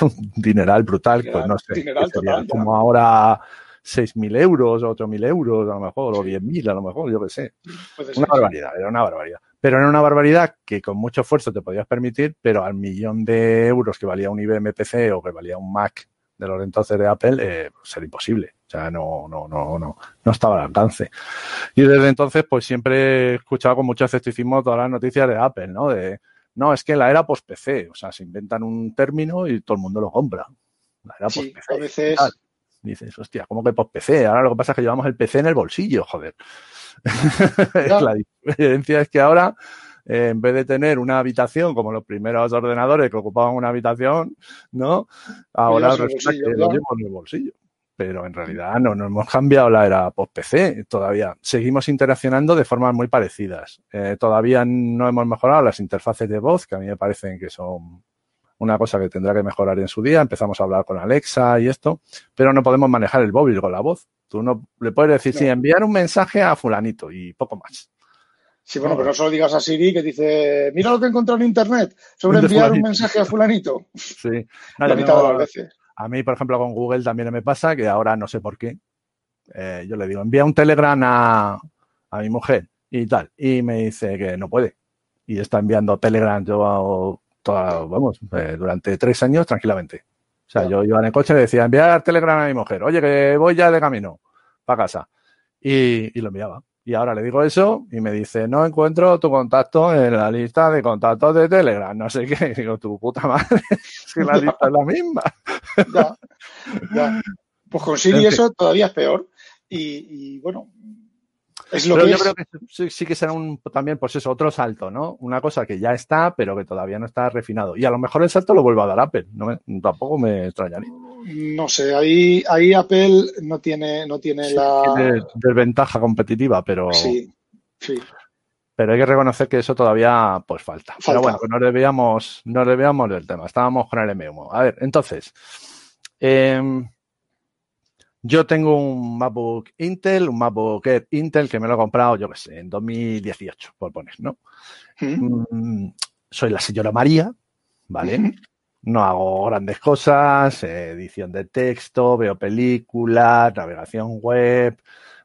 un dineral brutal, pues no sé, Dineral sería total, como ahora 6.000 euros o 8.000 euros a lo mejor, o 10.000 a lo mejor, yo qué sé. Puede Una barbaridad, era una barbaridad. Pero era una barbaridad que con mucho esfuerzo te podías permitir, pero al millón de euros que valía un IBM PC o que valía un Mac de los entonces de Apple, eh, pues era imposible. O sea, no, no, no, no, no estaba al alcance. Y desde entonces, pues siempre he escuchado con mucho escepticismo todas las noticias de Apple, ¿no? De, no, es que la era post-PC, o sea, se inventan un término y todo el mundo lo compra. La era Sí, post-PC. a veces. Dices, hostia, ¿cómo que post-PC? Ahora lo que pasa es que llevamos el PC en el bolsillo, joder. La diferencia es que ahora, eh, en vez de tener una habitación como los primeros ordenadores que ocupaban una habitación, ¿no? Ahora resulta que lo llevo en el bolsillo. Pero en realidad no, no hemos cambiado la era post-PC todavía. Seguimos interaccionando de formas muy parecidas. Eh, todavía no hemos mejorado las interfaces de voz, que a mí me parecen que son una cosa que tendrá que mejorar en su día. Empezamos a hablar con Alexa y esto, pero no podemos manejar el móvil con la voz. Tú no le puedes decir, No. sí, enviar un mensaje a fulanito y poco más. Sí, bueno, pero no solo digas a Siri que dice, mira lo que he encontrado en internet sobre enviar un mensaje a fulanito. Sí. La mitad de las veces. A mí, por ejemplo, con Google también me pasa que ahora no sé por qué. eh, yo le digo, envía un Telegram a, a mi mujer y tal. Y me dice que no puede. Y está enviando Telegram yo toda, vamos, eh, durante tres años tranquilamente. O sea, yo iba en el coche y decía, enviar Telegram a mi mujer. Oye, que voy ya de camino para casa. Y, y lo enviaba. Y ahora le digo eso y me dice, no encuentro tu contacto en la lista de contactos de Telegram. No sé qué. Y digo, tu puta madre, es que la lista es la misma. Ya, ya. Pues con Siri En fin. eso todavía es peor. Y, y, bueno, es lo Pero que yo es. creo que sí, sí que será un, también, pues eso, otro salto, ¿no? Una cosa que ya está, pero que todavía no está refinado. Y a lo mejor el salto lo vuelve a dar Apple. No me- tampoco me extrañaría. No sé, ahí, ahí Apple no tiene, no tiene la. Tiene desventaja competitiva, pero Sí, Sí. Pero hay que reconocer que eso todavía pues falta. Falta. Pero bueno, que nos debíamos, nos debíamos del tema. Estábamos con el M1. A ver, entonces, em, yo tengo un MacBook Intel, un MacBook Air Intel que me lo he comprado, yo qué sé, en 2018, por poner, ¿no? ¿Mm? Soy la señora María, ¿vale? No hago grandes cosas, edición de texto, veo películas, navegación web,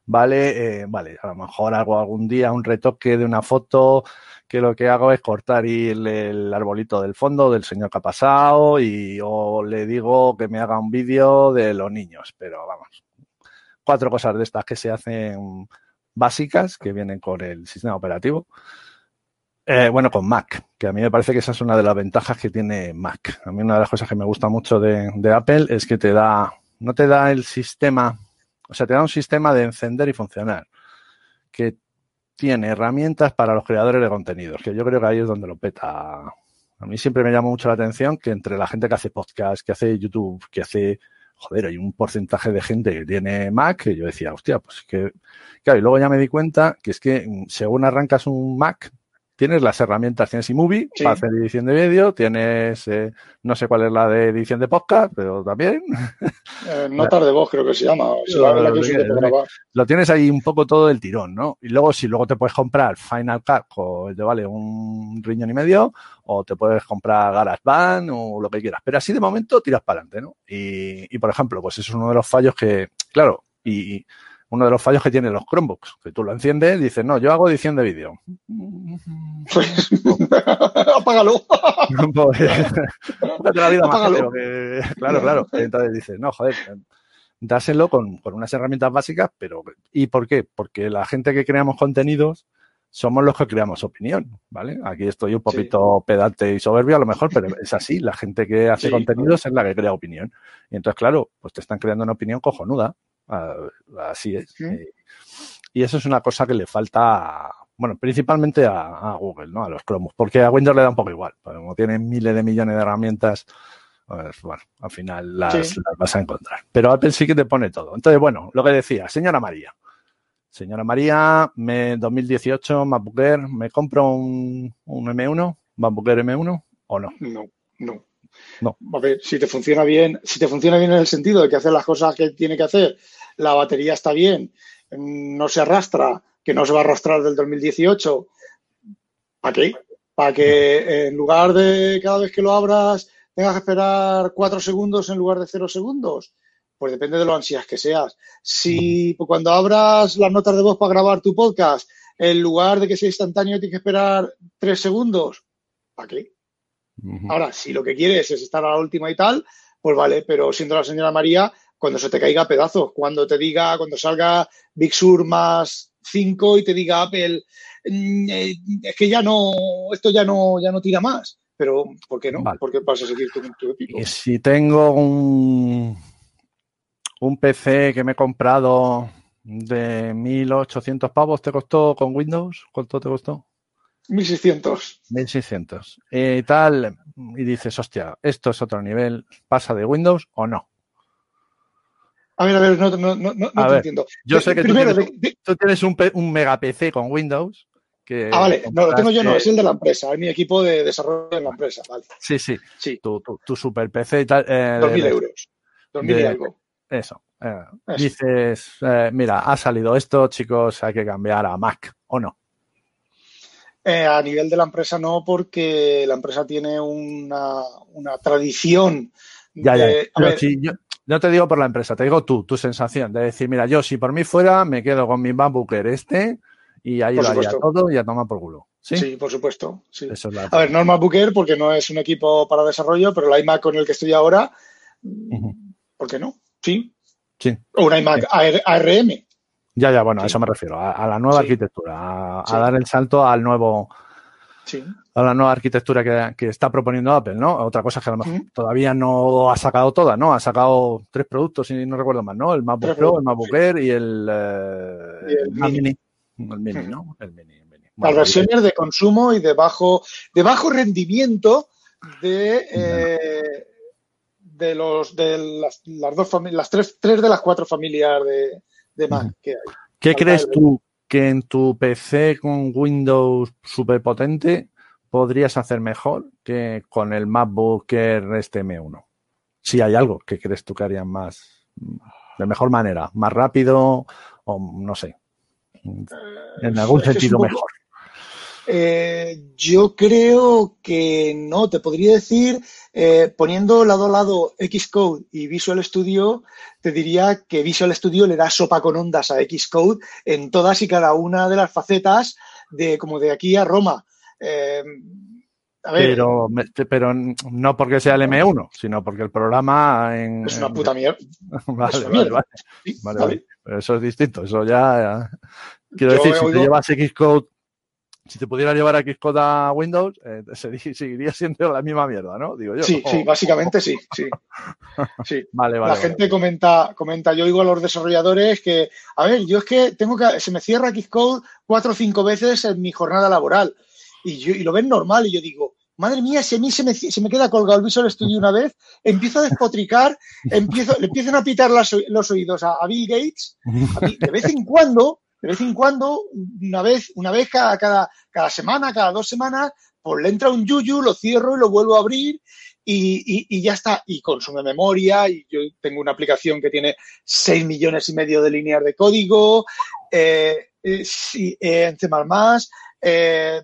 ¿vale? Eh, vale, a lo mejor hago algún día un retoque de una foto que lo que hago es cortar y el, el arbolito del fondo del señor que ha pasado y o le digo que me haga un vídeo de los niños, pero vamos, cuatro cosas de estas que se hacen básicas que vienen con el sistema operativo. Eh, bueno, con Mac, que a mí me parece que esa es una de las ventajas que tiene Mac. A mí una de las cosas que me gusta mucho de, de Apple es que te da, no te da el sistema, o sea, te da un sistema de encender y funcionar, que tiene herramientas para los creadores de contenidos, que yo creo que ahí es donde lo peta. A mí siempre me llama mucho la atención que entre la gente que hace podcast, que hace YouTube, que hace, joder, hay un porcentaje de gente que tiene Mac, que yo decía, hostia, pues que, claro, y luego ya me di cuenta que es que mm, según arrancas un Mac, tienes las herramientas, tienes iMovie Sí. para hacer edición de vídeo, tienes, eh, no sé cuál es la de edición de podcast, pero también Eh, notas de voz creo que se llama. o sea, Lo- la lo que tienes ahí un poco todo del tirón, ¿no? Y luego, si luego te puedes comprar Final Cut, o te vale un riñón y medio, o te puedes comprar GarageBand o lo que quieras. Pero así de momento tiras para adelante, ¿no? Y, y, por ejemplo, pues eso es uno de los fallos que, claro, y, y uno de los fallos que tienen los Chromebooks, que tú lo enciendes y dices, no, yo hago edición de vídeo. Pues, apágalo. Pues, date la vida más Apágalo. feo que- Claro, claro. Entonces dices, no, joder, dáselo con, con unas herramientas básicas, pero ¿y por qué? Porque la gente que creamos contenidos somos los que creamos opinión, ¿vale? Aquí estoy un poquito pedante y soberbio a lo mejor, pero es así. La gente que hace Sí. contenidos es la que crea opinión. Y entonces, claro, pues te están creando una opinión cojonuda. Ah, Así es. Sí. Eh, Y eso es una cosa que le falta, bueno, principalmente a, a Google, ¿no? A los Chromebooks, porque a Windows le da un poco igual. Como tienen miles de millones de herramientas, pues, bueno, al final las, Sí. las vas a encontrar. Pero Apple sí que te pone todo. Entonces, bueno, lo que decía, señora María. Señora María, me 2018, MacBook Air, ¿me compro un, un M1, MacBook Air M1 o no? No, no. No. A ver, si te funciona bien, si te funciona bien en el sentido de que hace las cosas que tiene que hacer, la batería está bien, mm, no se arrastra, que no se va a arrastrar del 2018, ¿para qué? Para que en lugar de cada vez que lo abras tengas que esperar cuatro segundos en lugar de cero segundos. Pues depende de lo ansias que seas. Si cuando abras las notas de voz para grabar tu podcast, en lugar de que sea instantáneo tienes que esperar tres segundos, ¿para qué? Ahora, si lo que quieres es estar a la última y tal, pues vale, pero siendo la señora María, cuando se te caiga a pedazos, cuando te diga, cuando salga Big Sur más 5 y te diga Apple, "Mm, eh, es que ya no, esto ya no, ya no tira más. Pero, ¿por qué no? Vale. ¿Por qué vas a seguir con tu equipo? Y si tengo un, un PC que me he comprado de 1800 pavos, ¿te costó con Windows? ¿Cuánto te costó? 1600. 1600. Y tal, y dices, hostia, esto es otro nivel, ¿pasa de Windows o no? A ver, a ver, no, no, no, no A te ver, entiendo. Yo De- sé que tú tienes, de- de- tú tienes un, mega PC con Windows. Que ah, vale, no, lo tengo yo, no, es el de la empresa, es mi equipo de desarrollo en la empresa, vale. Sí, sí, Sí, tu, tu, tu super PC y tal. eh, 2.000 de- euros. 2.000 y de- algo. Eso. eh, Eso. dices, eh, mira, ha salido esto, chicos, hay que cambiar a Mac, ¿o no? Eh, a nivel de la empresa no, porque la empresa tiene una, una tradición Ya, ya. de- a Pero ver, si yo, no te digo por la empresa, te digo tú, tu sensación de decir, mira, yo si por mí fuera, me quedo con mi MacBook Air este y ahí lo haría todo y a tomar por culo. Sí, sí, por supuesto. sí. eso es la. A ver, no es MacBook Air porque no es un equipo para desarrollo, pero el iMac con el que estoy ahora. ¿por qué no? Sí. Sí. O un iMac AR- ARM. Ya, ya, bueno, a eso me refiero, a, a la nueva arquitectura, a, dar el salto al nuevo, Sí. A la nueva arquitectura que, que está proponiendo Apple, ¿no? Otra cosa que a lo mejor todavía no ha sacado toda, ¿no? Ha sacado tres productos, si no recuerdo mal, ¿no? El MacBook Pro, el MacBook. Air y el, eh, Y el Mac Mini. El Mini. ¿no? El Mini. el Mini. Las versiones de consumo y de bajo, de bajo rendimiento de, eh, de los de las, las dos familias, las tres, tres de las cuatro familias de, de Mac que hay. ¿Qué crees el- tú que en tu PC con Windows super potente podrías hacer mejor que con el MacBook Air este M1? Si hay algo que crees tú que harían más, de mejor manera, más rápido o no sé, en algún sentido mejor. Eh, yo creo que no, te podría decir, eh, poniendo lado a lado Xcode y Visual Studio, te diría que Visual Studio le da sopa con ondas a Xcode en todas y cada una de las facetas de como de aquí a Roma. Eh, pero, pero no porque sea el M1, sino porque el programa en, es una puta mierda. vale, vale, vale, Pero eso es distinto. Eso ya. Quiero decir, si te llevas Xcode si te pudiera llevar a Xcode a Windows, eh, seguiría siendo la misma mierda, ¿no? Digo yo. Sí, sí, básicamente sí, sí. sí. Vale, vale. La gente comenta, comenta, yo oigo a los desarrolladores que, a ver, yo es que tengo que, se me cierra Xcode cuatro o cinco veces en mi jornada laboral y, yo, y lo ven normal y yo digo, madre mía, si a mí se me, se me queda colgado el Visual Studio una vez, empiezo a despotricar, empiezo, le empiezan a pitar los oídos a, Bill Gates, de vez en cuando de vez en cuando, una vez, una vez cada, cada, cada semana, cada dos semanas, pues le entra un yuyu, lo cierro y lo vuelvo a abrir y, y, ya está. Y consume memoria. Y yo tengo una aplicación que tiene 6 millones y medio de líneas de código. Eh, eh, eh en C++, eh,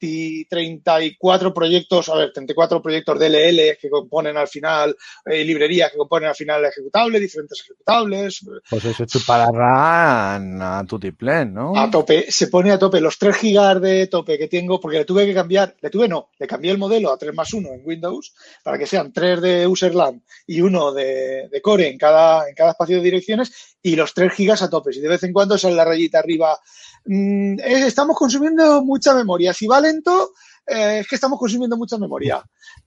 20, 34 proyectos, a ver, 34 proyectos DLL que componen al final, eh, librerías que componen al final el ejecutable, diferentes ejecutables. Pues eso chuparán a tutiplén, ¿no? A tope, se pone a tope. Los 3 gigas de tope que tengo, porque le tuve que cambiar, le tuve no, le cambié el modelo a 3 más 1 en Windows para que sean 3 de userland y uno de, de core en cada, en cada espacio de direcciones y los 3 gigas a tope. Y de vez en cuando sale la rayita arriba Mm, estamos consumiendo mucha memoria. Si va eh, es que estamos consumiendo mucha memoria.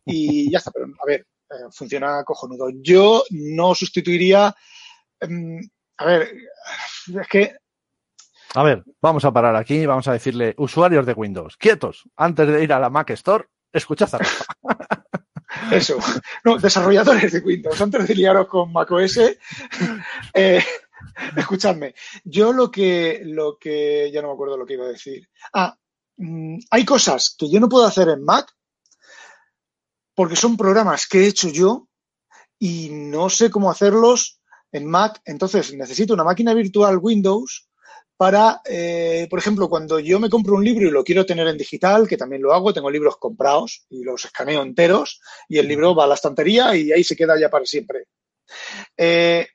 Y ya está, pero a ver, eh, funciona cojonudo. Yo no sustituiría. Mm, a ver, es que. A ver, vamos a parar aquí vamos a decirle, usuarios de Windows, quietos, antes de ir a la Mac Store, escuchad a Eso. No, desarrolladores de Windows, antes de liaros con macOS, eh, Escuchadme, yo lo que, lo que, ya no me acuerdo lo que iba a decir. Ah, mm, hay cosas que yo no puedo hacer en Mac porque son programas que he hecho yo y no sé cómo hacerlos en Mac. Entonces necesito una máquina virtual Windows para, eh, por ejemplo, cuando yo me compro un libro y lo quiero tener en digital, que también lo hago, tengo libros comprados y los escaneo enteros y el libro va a la estantería y ahí se queda ya para siempre. Eh,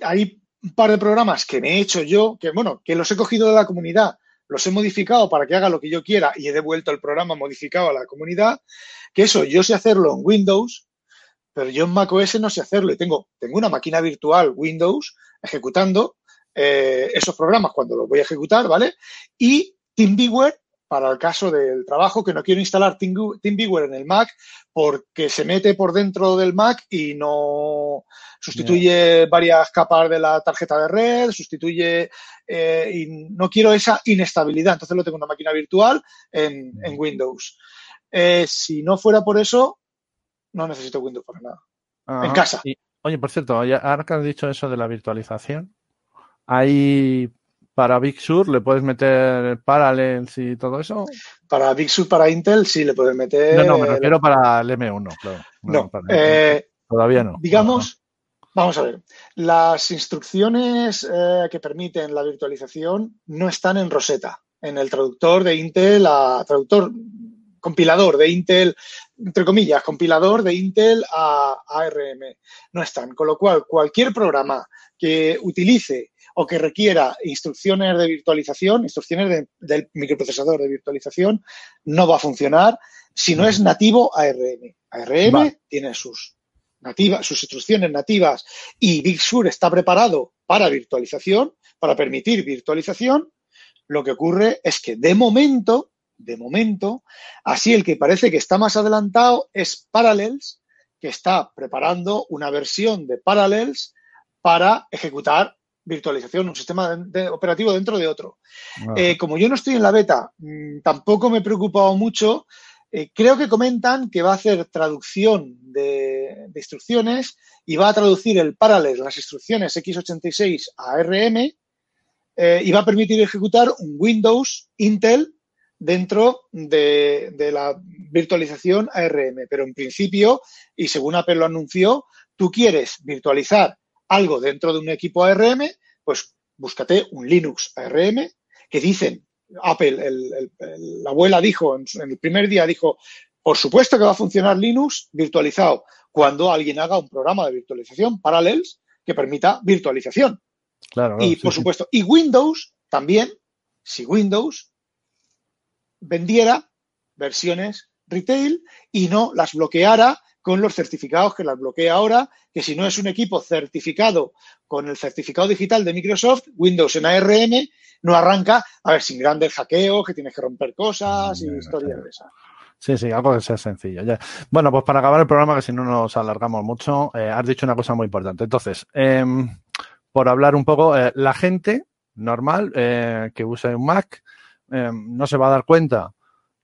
hay un par de programas que me he hecho yo, que bueno, que los he cogido de la comunidad, los he modificado para que haga lo que yo quiera y he devuelto el programa modificado a la comunidad, que eso yo sé hacerlo en Windows, pero yo en macOS no sé hacerlo y tengo, tengo una máquina virtual Windows ejecutando eh, esos programas cuando los voy a ejecutar, ¿vale? Y TeamViewer para el caso del trabajo, que no quiero instalar TeamViewer en el Mac porque se mete por dentro del Mac y no sustituye varias capas de la tarjeta de red, sustituye eh, y no quiero esa inestabilidad. Entonces lo tengo en una máquina virtual en, Windows. Eh, si no fuera por eso, no necesito Windows para nada. En casa. oye, por cierto, ahora que has dicho eso de la virtualización, hay para Big Sur le puedes meter Parallels y todo eso. Para Big Sur, para Intel, sí le puedes meter. No, no, me refiero para el M1, claro. No, eh, todavía no. Digamos, vamos a ver, las instrucciones eh, que permiten la virtualización no están en Rosetta, en el traductor de Intel, a, traductor compilador de Intel, entre comillas, compilador de Intel a ARM. No están. Con lo cual, cualquier programa que utilice o que requiera instrucciones de virtualización, instrucciones del microprocesador de virtualización, no va a funcionar si no es nativo ARM. ARM tiene sus nativas, sus instrucciones nativas y Big Sur está preparado para virtualización, para permitir virtualización. Lo que ocurre es que de momento, de momento, así el que parece que está más adelantado es Parallels, que está preparando una versión de Parallels para ejecutar virtualización, un sistema de, operativo dentro de otro. Eh, como yo no estoy en la beta, mm, tampoco me he preocupado mucho. Eh, creo que comentan que va a hacer traducción de, instrucciones y va a traducir el Parallels, las instrucciones x86 a ARM, eh, y va a permitir ejecutar un Windows Intel dentro de, de, la virtualización ARM. Pero en principio, y según Apple lo anunció, tú quieres virtualizar algo dentro de un equipo ARM, pues búscate un Linux ARM que dicen, Apple, el, el, la abuela dijo, en, en el primer día dijo, por supuesto que va a funcionar Linux virtualizado cuando alguien haga un programa de virtualización Parallels que permita virtualización. Claro, claro, y por sí, supuesto, y Windows también, si Windows vendiera versiones retail y no las bloqueara con los certificados que las bloquea ahora, que si no es un equipo certificado con el certificado digital de Microsoft, Windows en ARM no arranca, a ver, sin grandes hackeos, que tienes que romper cosas y historias de esas. Sí, sí, algo que sea sencillo. Ya. Bueno, pues para acabar el programa, que si no nos alargamos mucho, eh, has dicho una cosa muy importante. Entonces, eh, por hablar un poco, eh, la gente normal eh, que use un Mac no se va a dar cuenta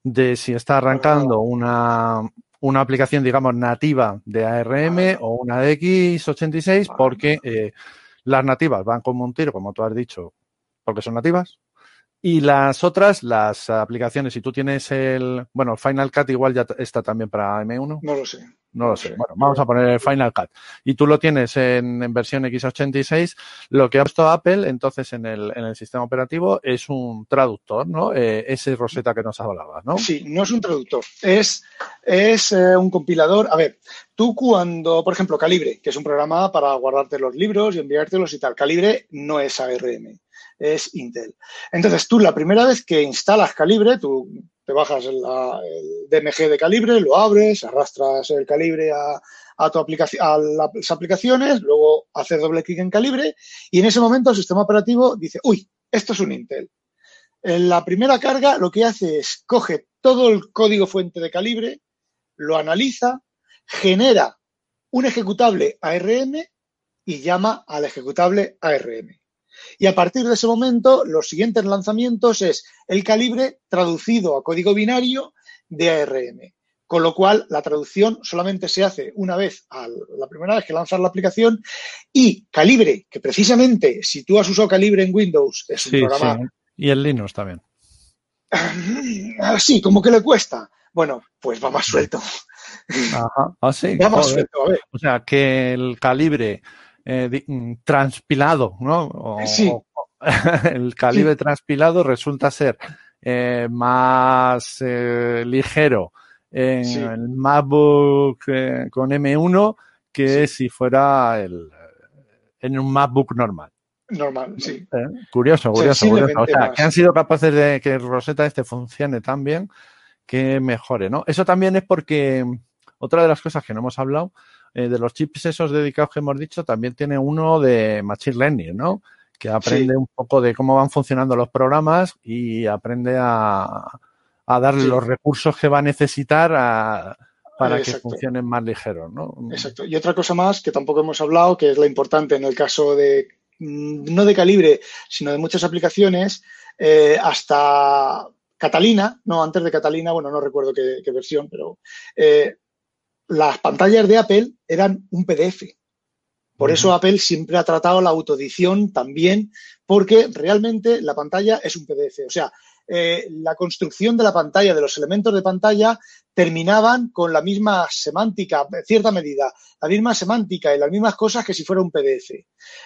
de si está arrancando una, una aplicación, digamos, nativa de ARM o una de x86, porque eh, las nativas van como un tiro, como tú has dicho, porque son nativas. Y las otras, las aplicaciones, si tú tienes el, bueno, Final Cut igual ya está también para M1. No lo sé. No lo sé. Bueno, vamos a poner el Final Cut. Y tú lo tienes en, en, versión x86. Lo que ha puesto Apple, entonces, en el, en el sistema operativo es un traductor, ¿no? Eh, ese Rosetta que nos hablabas, ¿no? Sí, no es un traductor. Es, es eh, un compilador. A ver, tú cuando, por ejemplo, Calibre, que es un programa para guardarte los libros y enviártelos y tal. Calibre no es ARM es Intel. Entonces, tú la primera vez que instalas Calibre, tú te bajas el, el DMG de Calibre, lo abres, arrastras el Calibre a, a tu aplicación, a las aplicaciones, luego haces doble clic en Calibre y en ese momento el sistema operativo dice, uy, esto es un Intel. En la primera carga lo que hace es coge todo el código fuente de Calibre, lo analiza, genera un ejecutable ARM y llama al ejecutable ARM. Y a partir de ese momento, los siguientes lanzamientos es el calibre traducido a código binario de ARM. Con lo cual, la traducción solamente se hace una vez, a la primera vez que lanzas la aplicación, y Calibre, que precisamente, si tú has usado Calibre en Windows, es un sí, programa. Sí. Y en Linux también. Sí, como que le cuesta. Bueno, pues va más suelto. Ajá. Ah, sí. Va más suelto, a ver. O sea, que el calibre eh, transpilado, ¿no? O, sí. o, el calibre sí. transpilado resulta ser eh, más eh, ligero en sí. el MacBook eh, con M1 que si fuera el, en un MacBook normal. Normal, sí. Curioso, curioso, curioso. O sea, más. que han sido capaces de que Rosetta este funcione tan bien que mejore, ¿no? Eso también es porque otra de las cosas que no hemos hablado eh, de los chips esos dedicados que hemos dicho, también tiene uno de Machine Learning, ¿no? Que aprende sí. un poco de cómo van funcionando los programas y aprende a, a darle sí. los recursos que va a necesitar a, para Exacto. que funcionen más ligeros, ¿no? Exacto. Y otra cosa más que tampoco hemos hablado, que es la importante en el caso de, mm, no de calibre, sino de muchas aplicaciones, eh, hasta Catalina, no, antes de Catalina, bueno, no recuerdo qué, qué versión, pero eh, las pantallas de Apple eran un PDF. Por eso Apple siempre ha tratado la autoedición también, porque realmente la pantalla es un PDF. O sea, eh, la construcción de la pantalla, de los elementos de pantalla, terminaban con la misma semántica, en cierta medida, la misma semántica y las mismas cosas que si fuera un PDF.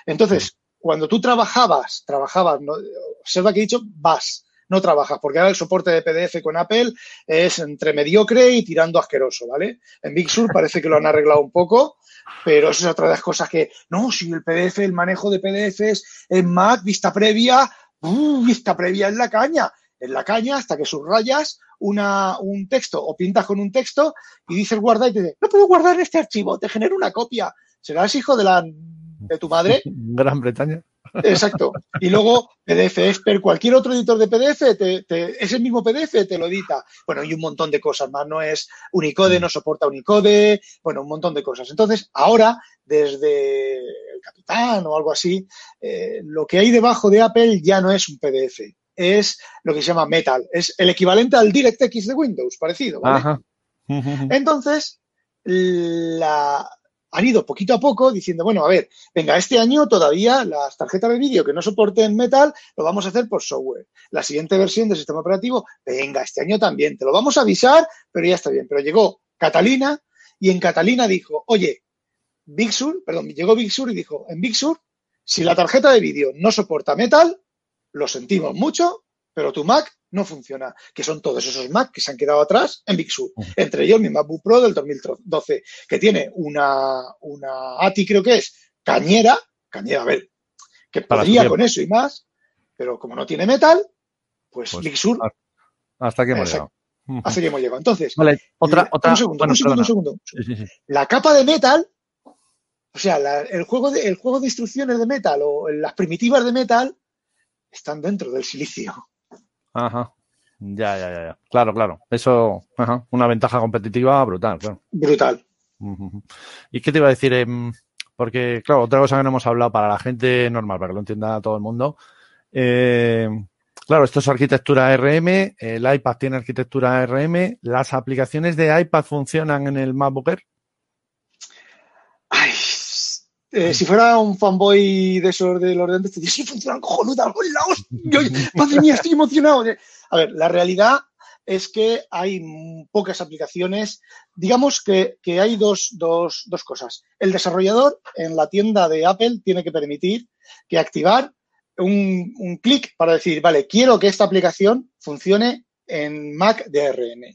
Entonces, cuando tú trabajabas, trabajabas, ¿no? observa que he dicho vas, no trabajas, porque ahora el soporte de PDF con Apple es entre mediocre y tirando asqueroso, ¿vale? En Big Sur parece que lo han arreglado un poco, pero eso es otra de las cosas que, no, si el PDF, el manejo de PDFs en Mac, vista previa, uh, vista previa en la caña, en la caña hasta que subrayas una, un texto o pintas con un texto y dices guarda y te dice, no puedo guardar este archivo, te genero una copia. ¿Serás hijo de la de tu madre? Gran Bretaña. Exacto. Y luego PDF Expert, cualquier otro editor de PDF, te, te, ese mismo PDF te lo edita. Bueno, y un montón de cosas más. No es Unicode, no soporta Unicode, bueno, un montón de cosas. Entonces, ahora, desde el Capitán o algo así, eh, lo que hay debajo de Apple ya no es un PDF. Es lo que se llama Metal. Es el equivalente al DirectX de Windows, parecido, ¿vale? Ajá. Entonces, la, han ido poquito a poco diciendo, bueno, a ver, venga, este año todavía las tarjetas de vídeo que no soporten metal lo vamos a hacer por software. La siguiente versión del sistema operativo, venga, este año también, te lo vamos a avisar, pero ya está bien. Pero llegó Catalina y en Catalina dijo, oye, Big Sur, perdón, llegó Big Sur y dijo, en Big Sur, si la tarjeta de vídeo no soporta metal, lo sentimos mucho, pero tu Mac no funciona, que son todos esos Mac que se han quedado atrás en Big Sur. Entre ellos mi MacBook Pro del 2012, que tiene una, una ATI, creo que es, cañera, cañera, a ver, que podría con eso y más, pero como no tiene metal, pues, Big Sur. Hasta que hemos llegado. Hasta que hemos llegado. Entonces, otra, otra, un segundo, un segundo, un segundo. La capa de metal, o sea, el, juego de, el juego de instrucciones de metal o las primitivas de metal están dentro del silicio. Ajá. Ya, ya, ya, Claro, claro. Eso, ajá. una ventaja competitiva brutal, claro. Brutal. ¿Y qué te iba a decir? Em, porque, claro, otra cosa que no hemos hablado para la gente normal, para que lo entienda todo el mundo. Eh, claro, esto es arquitectura ARM, el iPad tiene arquitectura ARM, ¿las aplicaciones de iPad funcionan en el MacBook Air? Eh, si fuera un fanboy de esos del orden, te diría, sí, funcionan cojonuda, madre mía, estoy emocionado. A ver, la realidad es que hay pocas aplicaciones. Digamos que, hay dos, dos, dos, cosas. El desarrollador en la tienda de Apple tiene que permitir que activar un, un clic para decir, vale, quiero que esta aplicación funcione en Mac DRM.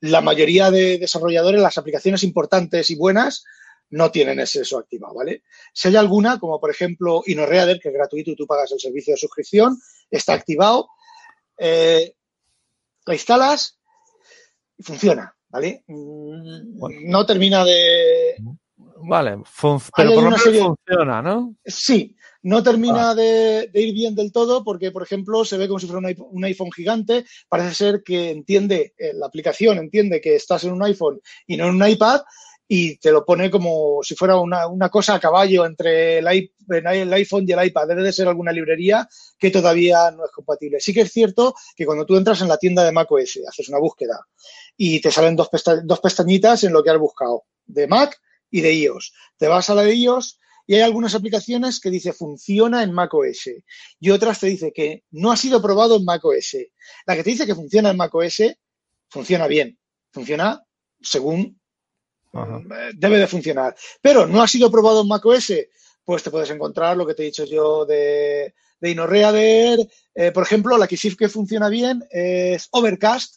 La mayoría de desarrolladores, las aplicaciones importantes y buenas, no tienen ese eso activado, ¿vale? Si hay alguna, como por ejemplo InnoReader, que es gratuito y tú pagas el servicio de suscripción, está activado, eh, la instalas y funciona, ¿vale? No termina de... Vale, pero por lo menos funciona, ¿no? Sí, no termina ah. de, ir bien del todo porque, por ejemplo, se ve como si fuera un iPhone, gigante. Parece ser que entiende, eh, la aplicación entiende que estás en un iPhone y no en un iPad y te lo pone como si fuera una, cosa a caballo entre el, iPhone y el iPad. Debe de ser alguna librería que todavía no es compatible. Sí que es cierto que cuando tú entras en la tienda de macOS, haces una búsqueda y te salen dos, dos pestañitas en lo que has buscado, de Mac y de iOS. Te vas a la de iOS y hay algunas aplicaciones que dice funciona en macOS y otras te dice que no ha sido probado en macOS. La que te dice que funciona en macOS funciona bien, funciona según eh, debe de funcionar. Pero no ha sido probado en macOS, pues te puedes encontrar lo que te he dicho yo de, de InnoReader. Eh, por ejemplo, la que sí que funciona bien es Overcast,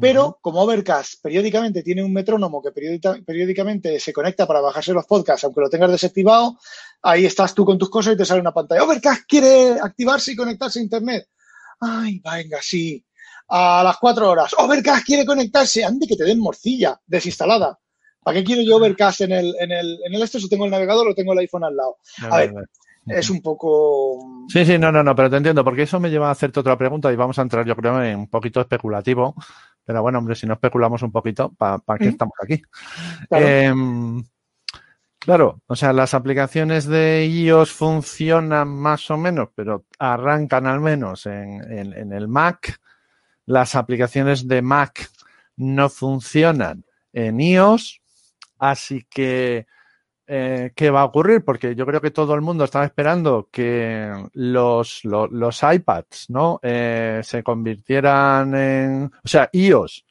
pero como Overcast periódicamente tiene un metrónomo que periódicamente se conecta para bajarse los podcasts, aunque lo tengas desactivado, ahí estás tú con tus cosas y te sale una pantalla. Overcast quiere activarse y conectarse a Internet. Ay, venga, sí. A las cuatro horas. Overcast quiere conectarse. Ande que te den morcilla desinstalada. ¿Para qué quiero yo Overcast en el, en el, en el este si tengo el navegador o tengo el iPhone al lado? A ver, es un poco... Sí, sí, no, no, no, pero te entiendo, porque eso me lleva a hacerte otra pregunta y vamos a entrar, yo creo, en un poquito especulativo. Pero bueno, hombre, si no especulamos un poquito, ¿para qué estamos aquí? Em, claro. o sea, las aplicaciones de iOS funcionan más o menos, pero arrancan al menos en, en el Mac. Las aplicaciones de Mac no funcionan en iOS Así que, eh, ¿qué va a ocurrir? Porque yo creo que todo el mundo estaba esperando que los, los, iPads, ¿no? Eh, se convirtieran en, o sea, iOS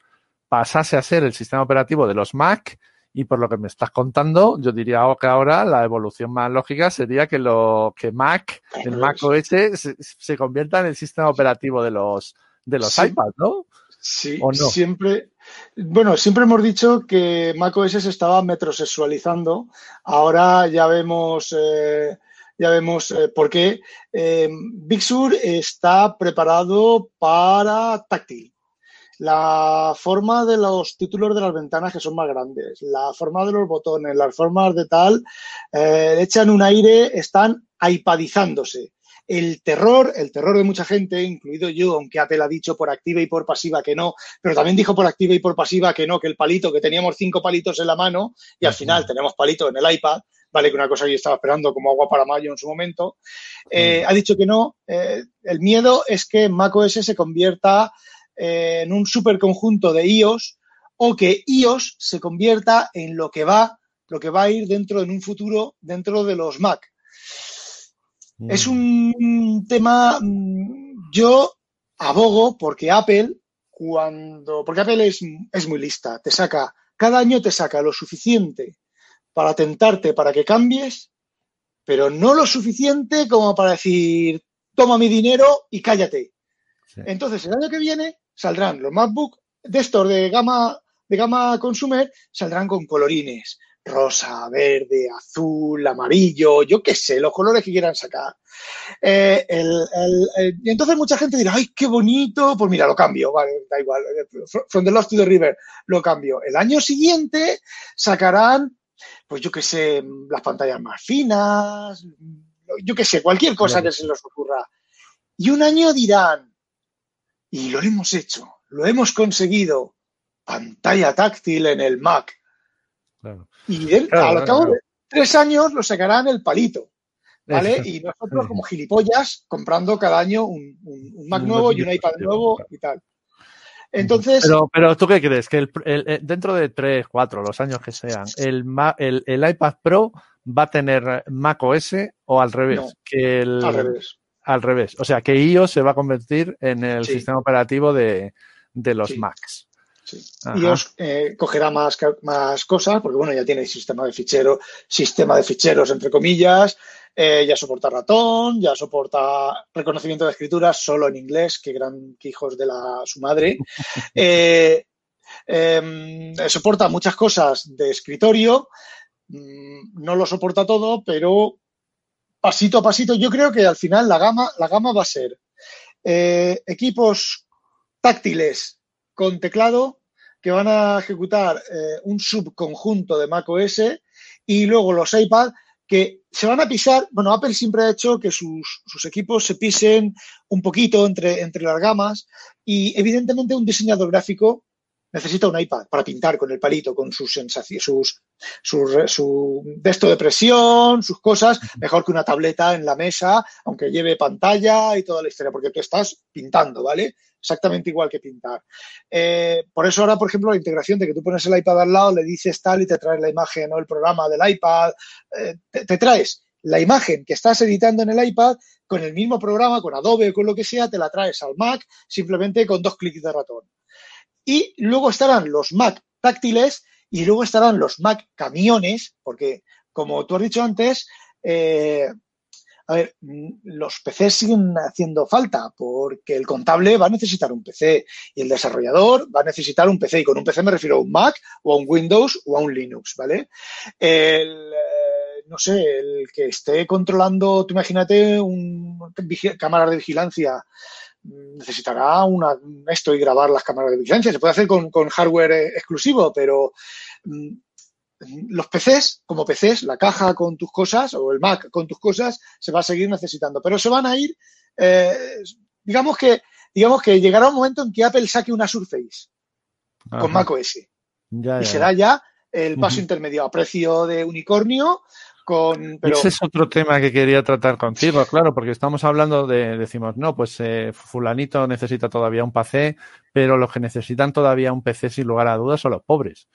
pasase a ser el sistema operativo de los Mac y por lo que me estás contando, yo diría que ahora la evolución más lógica sería que lo que Mac, el Mac OS, se, se convierta en el sistema operativo de los de los iPads, ¿no? Sí, siempre, bueno, siempre hemos dicho que macOS se estaba metrosexualizando. Ahora ya vemos, eh, ya vemos eh, por qué. Eh, Big Sur está preparado para táctil. La forma de los títulos de las ventanas que son más grandes, la forma de los botones, las formas de tal, echan un aire, están iPadizándose el terror, el terror de mucha gente, incluido yo, aunque Apple ha dicho por activa y por pasiva que no, pero también dijo por activa y por pasiva que no, que el palito, que teníamos cinco palitos en la mano y al final tenemos palito en el iPad, vale, que una cosa que yo estaba esperando como agua para mayo en su momento, eh, ha dicho que no. Eh, el miedo es que macOS se convierta eh, en un superconjunto de iOS o que iOS se convierta en lo que va lo que va a ir dentro en un futuro dentro de los Mac. Es un tema, mm, yo abogo porque Apple, cuando, porque Apple es, es muy lista, te saca, cada año te saca lo suficiente para tentarte para que cambies, pero no lo suficiente como para decir, toma mi dinero y cállate. Entonces, el año que viene saldrán los MacBook de estos de gama, de gama consumer, saldrán con colorines, rosa, verde, azul, amarillo, yo qué sé, los colores que quieran sacar. Eh, y entonces mucha gente dirá, ay, qué bonito, pues mira, lo cambio, vale, da igual, from the lost to the river, lo cambio. El año siguiente sacarán, pues yo qué sé, las pantallas más finas, yo qué sé, cualquier cosa que se les ocurra. Y un año dirán, y lo hemos hecho, lo hemos conseguido, pantalla táctil en el Mac y él, al cabo de tres años, lo sacarán el palito. ¿Vale? Y nosotros, como gilipollas, comprando cada año un, Mac nuevo y un iPad nuevo y tal. Entonces. Pero, pero ¿tú qué crees? Que el, dentro de tres, cuatro, los años que sean, el, el, iPad Pro va a tener Mac OS o al revés? que el, al revés. Al revés. O sea, que iOS se va a convertir en el sistema operativo de, los Macs. Y os eh, cogerá más, más cosas, porque bueno, ya tiene sistema de ficheros, sistema de ficheros entre comillas, eh, ya soporta ratón, ya soporta reconocimiento de escritura solo en inglés, que gran hijos de la su madre. Eh, em, soporta muchas cosas de escritorio, mm, no lo soporta todo, pero pasito a pasito, yo creo que al final la gama, la gama va a ser equipos táctiles con teclado que van a ejecutar eh, un subconjunto de macOS y luego los iPad que se van a pisar, bueno, Apple siempre ha hecho que sus, sus, equipos se pisen un poquito entre, entre las gamas y evidentemente un diseñador gráfico necesita un iPad para pintar con el palito, con sus sensaciones, sus, su, su de presión, sus cosas, mejor que una tableta en la mesa, aunque lleve pantalla y toda la historia, porque tú estás pintando, ¿vale? Exactamente igual que pintar. Eh, por eso ahora, por ejemplo, la integración de que tú pones el iPad al lado, le dices tal y te traes la imagen o el programa del iPad, eh, te, traes la imagen que estás editando en el iPad con el mismo programa, con Adobe o con lo que sea, te la traes al Mac simplemente con dos clics de ratón. Y luego estarán los Mac táctiles y luego estarán los Mac camiones, porque como tú has dicho antes, eh, a ver, mm, los PCs siguen haciendo falta porque el contable va a necesitar un PC y el desarrollador va a necesitar un PC. Y con un PC me refiero a un Mac o a un Windows o a un Linux, ¿vale? El, eh, no sé, el que esté controlando, tú imagínate, un, cámara de vigilancia necesitará una, esto y grabar las cámaras de vigilancia. Se puede hacer con, hardware eh, exclusivo, pero mm, los PCs, como PCs, la caja con tus cosas o el Mac con tus cosas, se va a seguir necesitando. Pero se van a ir, eh, digamos que digamos que llegará un momento en que Apple saque una Surface con Mac OS. y será ya el paso intermedio a precio de unicornio ese es otro tema que quería tratar contigo, claro, porque estamos hablando de, decimos, no, pues eh, fulanito necesita todavía un PC, pero los que necesitan todavía un PC sin lugar a dudas son los pobres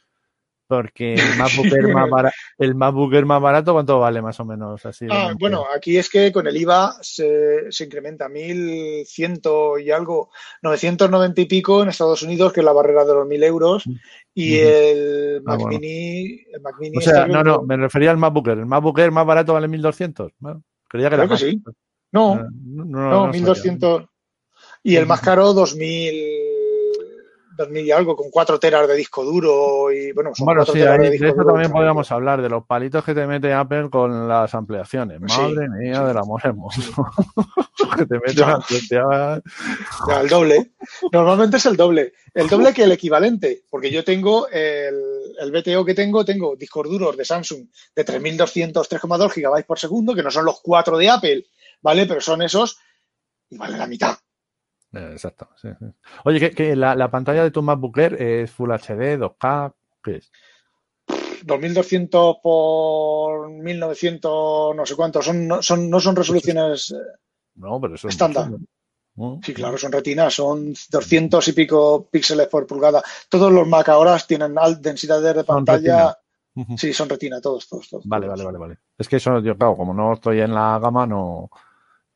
porque el MacBook más, barato, el MacBook más barato, ¿cuánto vale más o menos? Así ah, bueno, aquí es que con el IVA se, se incrementa 1.100 y algo, 990 y pico en Estados Unidos, que es la barrera de los 1.000 euros, y el, ah, Mac Mini, el Mac Mini... O sea, no, no, me refería al MacBook El MacBook más barato vale 1.200. Bueno, creía que era que sí. No, no, no, no 1.200. Y el más caro, 2.000 2000 y algo, con 4 teras de disco duro y bueno, bueno sí, de, eso también podríamos hablar, de los palitos que te mete Apple con las ampliaciones. Madre mía del amor hermoso. que te mete ya, el doble. Normalmente es el doble. El doble que el equivalente, porque yo tengo el, el BTO que tengo, tengo discos duros de Samsung de 3200, 3,2 gigabytes por segundo, que no son los 4 de Apple, ¿vale? Pero son esos y vale la mitad. Eh, exacto. Oye, ¿que, la, pantalla de tu MacBook Air es Full HD, 2K? ¿Qué es? 2200 por 1900, no sé cuántos. Son, no, son, no son resoluciones no, pero eso estándar. Sí, claro, son retinas, son 200 y pico píxeles por pulgada. Todos los Mac ahora tienen densidades de pantalla Sí, son retina, todos, todos, todos. Vale, vale, vale, vale. Es que eso, yo, claro, como no estoy en la gama, no,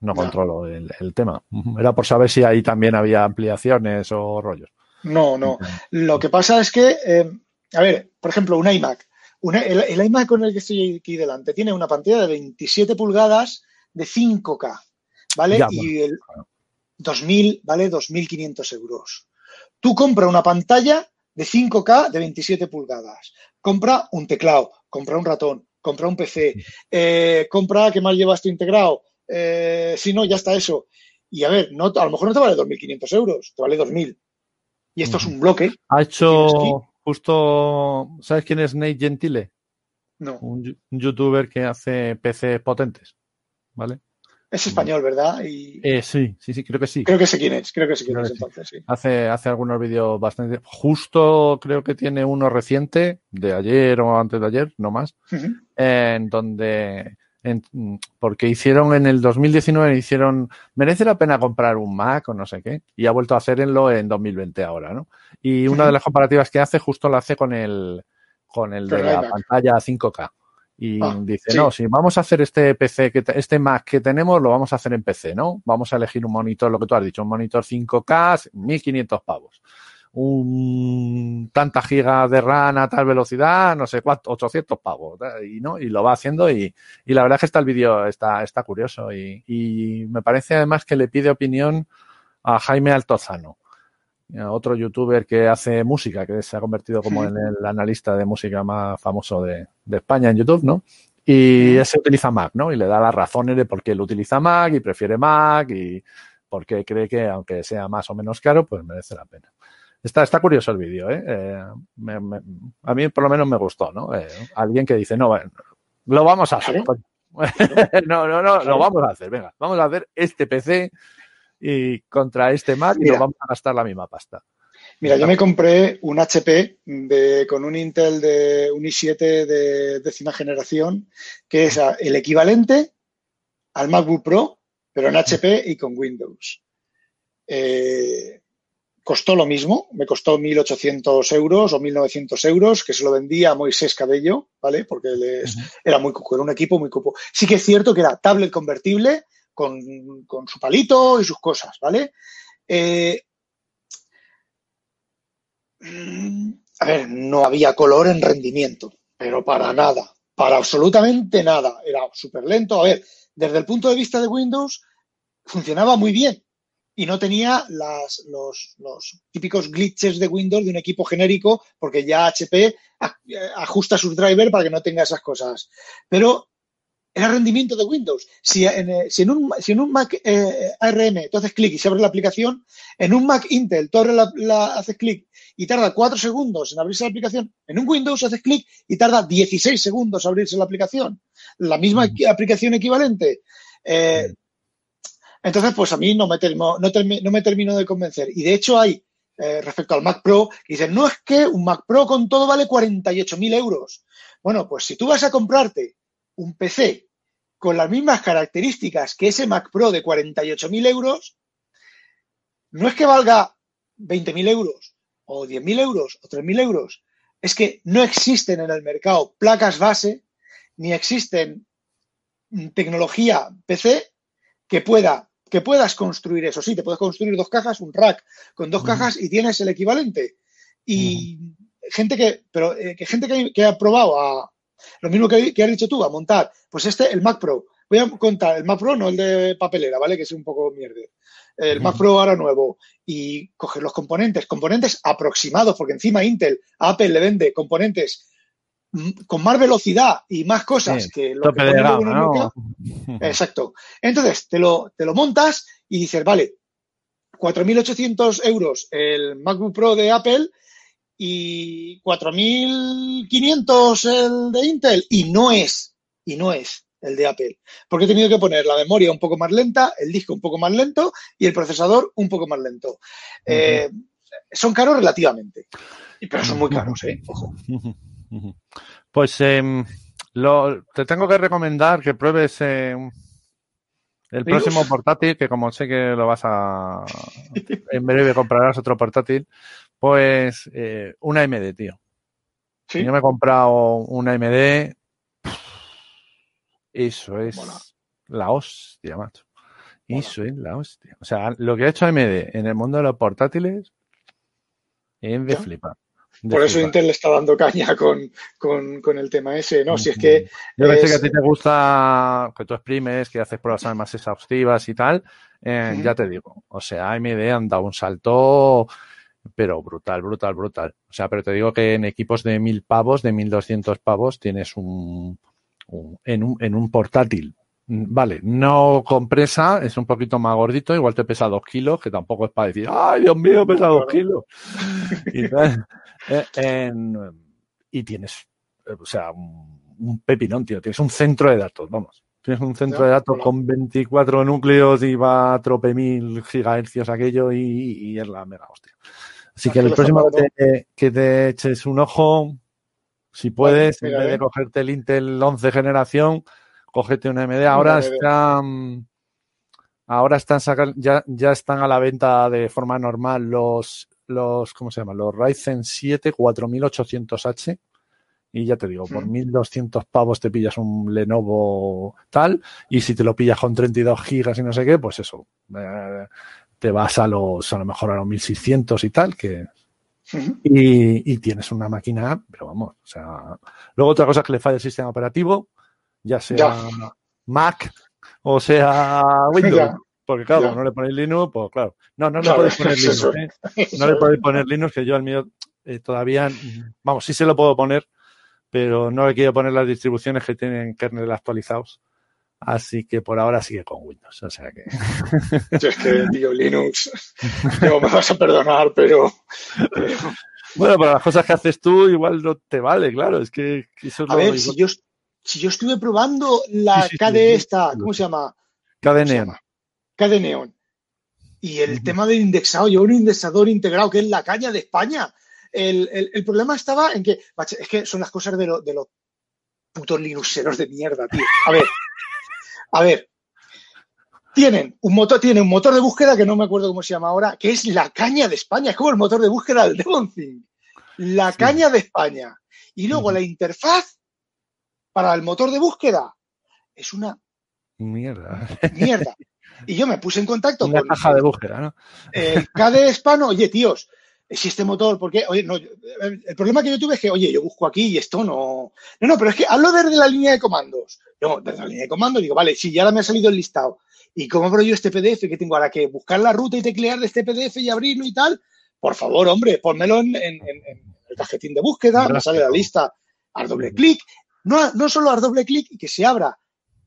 no controlo el, el, tema. Era por saber si ahí también había ampliaciones o rollos. No, no. Lo que pasa es que, eh, a ver, por ejemplo, un iMac. el, iMac con el que estoy aquí delante tiene una pantalla de 27 pulgadas de 5K, ¿vale? y el 2000, ¿vale? 2.500 euros. Tú compra una pantalla de 5K de 27 pulgadas. Compra un teclado, compra un ratón, compra un PC, eh, compra, ¿qué más llevas tú integrado? Eh, si no, ya está eso. Y a ver, no, a lo mejor no te vale 2.500 euros, te vale 2.000. Y esto es un bloque. Ha hecho justo, ¿sabes quién es Nate Gentile? No. Un, youtuber que hace PC potentes, ¿vale? Es español, ¿verdad? Y... Eh, sí, sí, sí, creo que sí. Creo que sé quién es, creo que sé quién es entonces, sí. Hace, hace algunos vídeos bastante... Justo creo que tiene uno reciente, de ayer o antes de ayer, no más, en donde porque hicieron en el 2019, hicieron, merece la pena comprar un Mac o no sé qué, y ha vuelto a hacerlo en 2020 ahora, ¿no? Y una de las comparativas que hace justo la hace con el, con el de la pantalla 5K. Y ah, dice, no, si vamos a hacer este PC, que este Mac que tenemos, lo vamos a hacer en PC, ¿no? Vamos a elegir un monitor, lo que tú has dicho, un monitor 5K, 1500 pavos un tanta giga de RAM a tal velocidad, no sé cuánto, 800 pavos, y no, y lo va haciendo y, y la verdad es que está el vídeo, está, está curioso y, y, me parece además que le pide opinión a Jaime Altozano, otro youtuber que hace música, que se ha convertido como en el analista de música más famoso de, de España en YouTube, ¿no? Y ese utiliza Mac, ¿no? Y le da las razones de por qué él utiliza Mac y prefiere Mac y por qué cree que aunque sea más o menos caro, pues merece la pena. Está, está curioso el vídeo, ¿eh? eh a mí por lo menos me gustó, ¿no? Eh, alguien que dice, no, bueno, lo vamos a hacer. no, no, no, lo vamos a hacer, venga, vamos a hacer este PC y contra este Mac y lo vamos a gastar la misma pasta. Mira, yo me compré un HP de, con un Intel de un i7 de décima generación, que es el equivalente al MacBook Pro, pero en HP y con Windows. Eh, costó lo mismo, me costó 1.800 euros o 1.900 euros, que se lo vendía a Moisés Cabello, ¿vale? Porque les, era muy cuco, era un equipo muy cupo. Sí que es cierto que era tablet convertible con, su palito y sus cosas, ¿vale? Eh, mm, a ver, no había color en rendimiento, pero para nada, para absolutamente nada. Era súper lento. A ver, desde el punto de vista de Windows, funcionaba muy bien, y no tenía las, los, los, típicos glitches de Windows de un equipo genérico, porque ya HP ajusta sus drivers para que no tenga esas cosas. Pero era rendimiento de Windows. Si en, si en, un, si en un, Mac eh, ARM tú haces clic y se abre la aplicación, en un Mac Intel tú abres la, haces clic y tarda 4 segundos en abrirse la aplicación, en un Windows haces clic y tarda 16 segundos en abrirse la aplicación. La misma aplicación equivalente. Eh, entonces, pues a mí no me, termino, no, no me termino de convencer. Y de hecho hay, eh, respecto al Mac Pro, que dicen, no es que un Mac Pro con todo vale 48.000 euros. Bueno, pues si tú vas a comprarte un PC con las mismas características que ese Mac Pro de 48.000 euros, no es que valga 20.000 euros o 10.000 euros o 3.000 euros, es que no existen en el mercado placas base ni existen tecnología PC que pueda que puedas construir eso. Sí, te puedes construir dos cajas, un rack con dos cajas y tienes el equivalente. Y gente que, pero eh, que gente que, ha probado a, lo mismo que, has dicho tú, a montar, pues este, el Mac Pro. Voy a contar, el Mac Pro no el de papelera, ¿vale? Que es un poco mierda. El Mac Pro ahora nuevo y coger los componentes, componentes aproximados, porque encima Intel, Apple le vende componentes con más velocidad y más cosas que lo que ¿no? Exacto. Entonces, te lo, te lo montas y dices, vale, 4.800 euros el MacBook Pro de Apple y 4.500 el de Intel y no es, y no es el de Apple. Porque he tenido que poner la memoria un poco más lenta, el disco un poco más lento y el procesador un poco más lento. Eh, son caros relativamente, pero son muy caros, ¿eh? Ojo. Pues em, te tengo que recomendar que pruebes em, el próximo portátil, que como sé que lo vas a... En breve comprarás otro portátil, pues eh, una AMD, tío. Yo me he comprado una AMD. Eso es la hostia, macho. Eso es la hostia. O sea, lo que ha hecho AMD en el mundo de los portátiles es de flipar. Por eso Intel le está dando caña con, el tema ese, ¿no? Si es que. Yo sé que a ti te gusta, que tú exprimes, que haces pruebas más exhaustivas y tal. Eh, ya te digo. O sea, AMD han dado un salto, pero brutal, brutal, brutal. O sea, pero te digo que en equipos de mil pavos, de mil doscientos pavos, tienes un, en, un en un portátil Vale, no compresa, es un poquito más gordito, igual te pesa dos kilos, que tampoco es para decir, ¡ay, Dios mío, pesa dos kilos! Eh, y, tienes, eh, o sea, un, pepinón, tío, tienes un centro de datos, vamos. Tienes un centro de datos con 24 núcleos y va a trope mil gigahercios aquello y, es la mega hostia. Así que el próximo que te, eches un ojo, si puedes, en vez de cogerte el Intel 11 generación, cógete una AMD. Ahora están, ahora están ya, ya están a la venta de forma normal los, los, ¿cómo se llama? Los Ryzen 7 4800H. Y ya te digo, por 1200 pavos te pillas un Lenovo tal. Y si te lo pillas con 32 gigas y no sé qué, pues eso. Eh, te vas a los, a lo mejor a los 1600 y tal, que, y, y, tienes una máquina, pero vamos, o sea. Luego otra cosa es que le falla el sistema operativo, ya sea Mac o sea Windows. Porque claro, no le ponéis Linux, pues claro. No, no le podéis poner Linux. ¿eh? No le podéis poner Linux, que yo al mío eh, todavía, vamos, sí se lo puedo poner, pero no le quiero poner las distribuciones que tienen kernel actualizados. Así que por ahora sigue con Windows. O sea que. es que, tío, Linux. No me vas a perdonar, pero. Bueno, para las cosas que haces tú, igual no te vale, claro. Es que eso A ver, si yo, si yo estuve probando la KDE esta, ¿cómo se llama? KDE Neon. KDE Neon. Y el tema del indexado, yo un indexador integrado, que es la caña de España. El, problema estaba en que, es que son las cosas de, de los putos linuxeros de mierda, tío. A ver, a ver, tienen un motor, tienen un motor de búsqueda que no me acuerdo cómo se llama ahora, que es la caña de España, es como el motor de búsqueda del Devonthing. La caña de España. Y luego la interfaz para el motor de búsqueda es una mierda. Mierda. Y yo me puse en contacto una con caja de búsqueda, ¿no? El KDE Hispano, oye, tíos, si este motor, porque, oye, no, el problema que yo tuve es que, oye, yo busco aquí y esto no. No, no, pero es que hablo desde la línea de comandos. Yo, desde la línea de comandos, digo, vale, si ya ahora me ha salido el listado. ¿Y cómo abro yo este PDF que tengo ahora que buscar la ruta y teclear de este PDF y abrirlo y tal? Por favor, hombre, ponmelo en, el cajetín de búsqueda, me sale la lista al doble clic no, no solo dar doble clic y que se abra,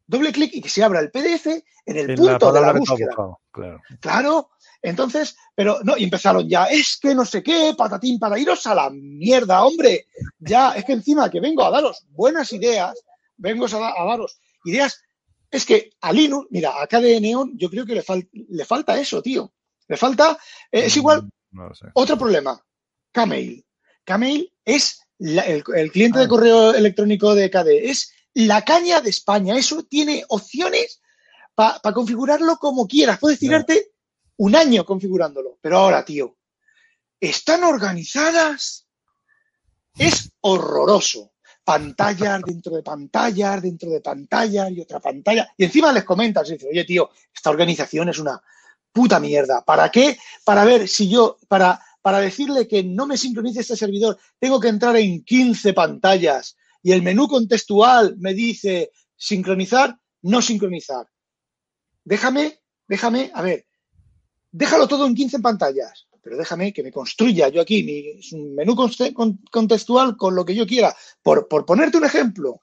doble clic y que se abra el PDF en el punto de la búsqueda. claro. claro. Entonces, pero no, y empezaron ya, es que no sé qué, patatín, para iros a la mierda, hombre. Ya, es que encima que vengo a daros buenas ideas, vengo a, daros ideas. Es que a Linux, mira, a KDE Neon, yo creo que le, le falta eso, tío. Le falta, eh, es igual, mm, otro problema, Kmail. Kmail es el, cliente de ah. correo electrónico de KDE es la caña de España. Eso tiene opciones para configurarlo como quieras. Puedes tirarte un año configurándolo. Pero ahora, tío, están organizadas. Es horroroso. Pantallas dentro de pantallas, dentro de pantallas y otra pantalla. Y encima les comentas, dices, oye, tío, esta organización es una puta mierda. ¿Para qué? Para ver si yo, para para decirle que no me sincronice este servidor, tengo que entrar en 15 pantallas y el menú contextual me dice sincronizar, no sincronizar. Déjame, déjame, a ver, déjalo todo en 15 pantallas, pero déjame que me construya yo aquí mi menú contextual con lo que yo quiera, por, ponerte un ejemplo.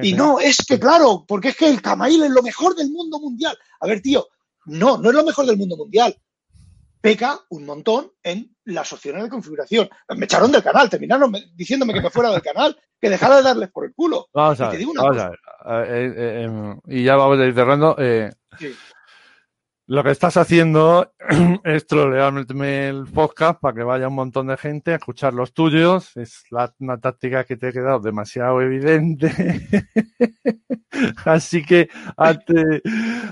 y no, es que claro, porque es que el Camail es lo mejor del mundo mundial. A ver, tío, no, no es lo mejor del mundo mundial peca un montón en las opciones de configuración. Me echaron del canal, terminaron diciéndome que me fuera del canal, que dejara de darles por el culo. Vamos a ver, vamos a ver. Eh, eh, em, y ya vamos a ir cerrando. Eh, lo que estás haciendo es trolearme el podcast para que vaya un montón de gente a escuchar los tuyos. Es una táctica que te ha quedado demasiado evidente. Así que ante,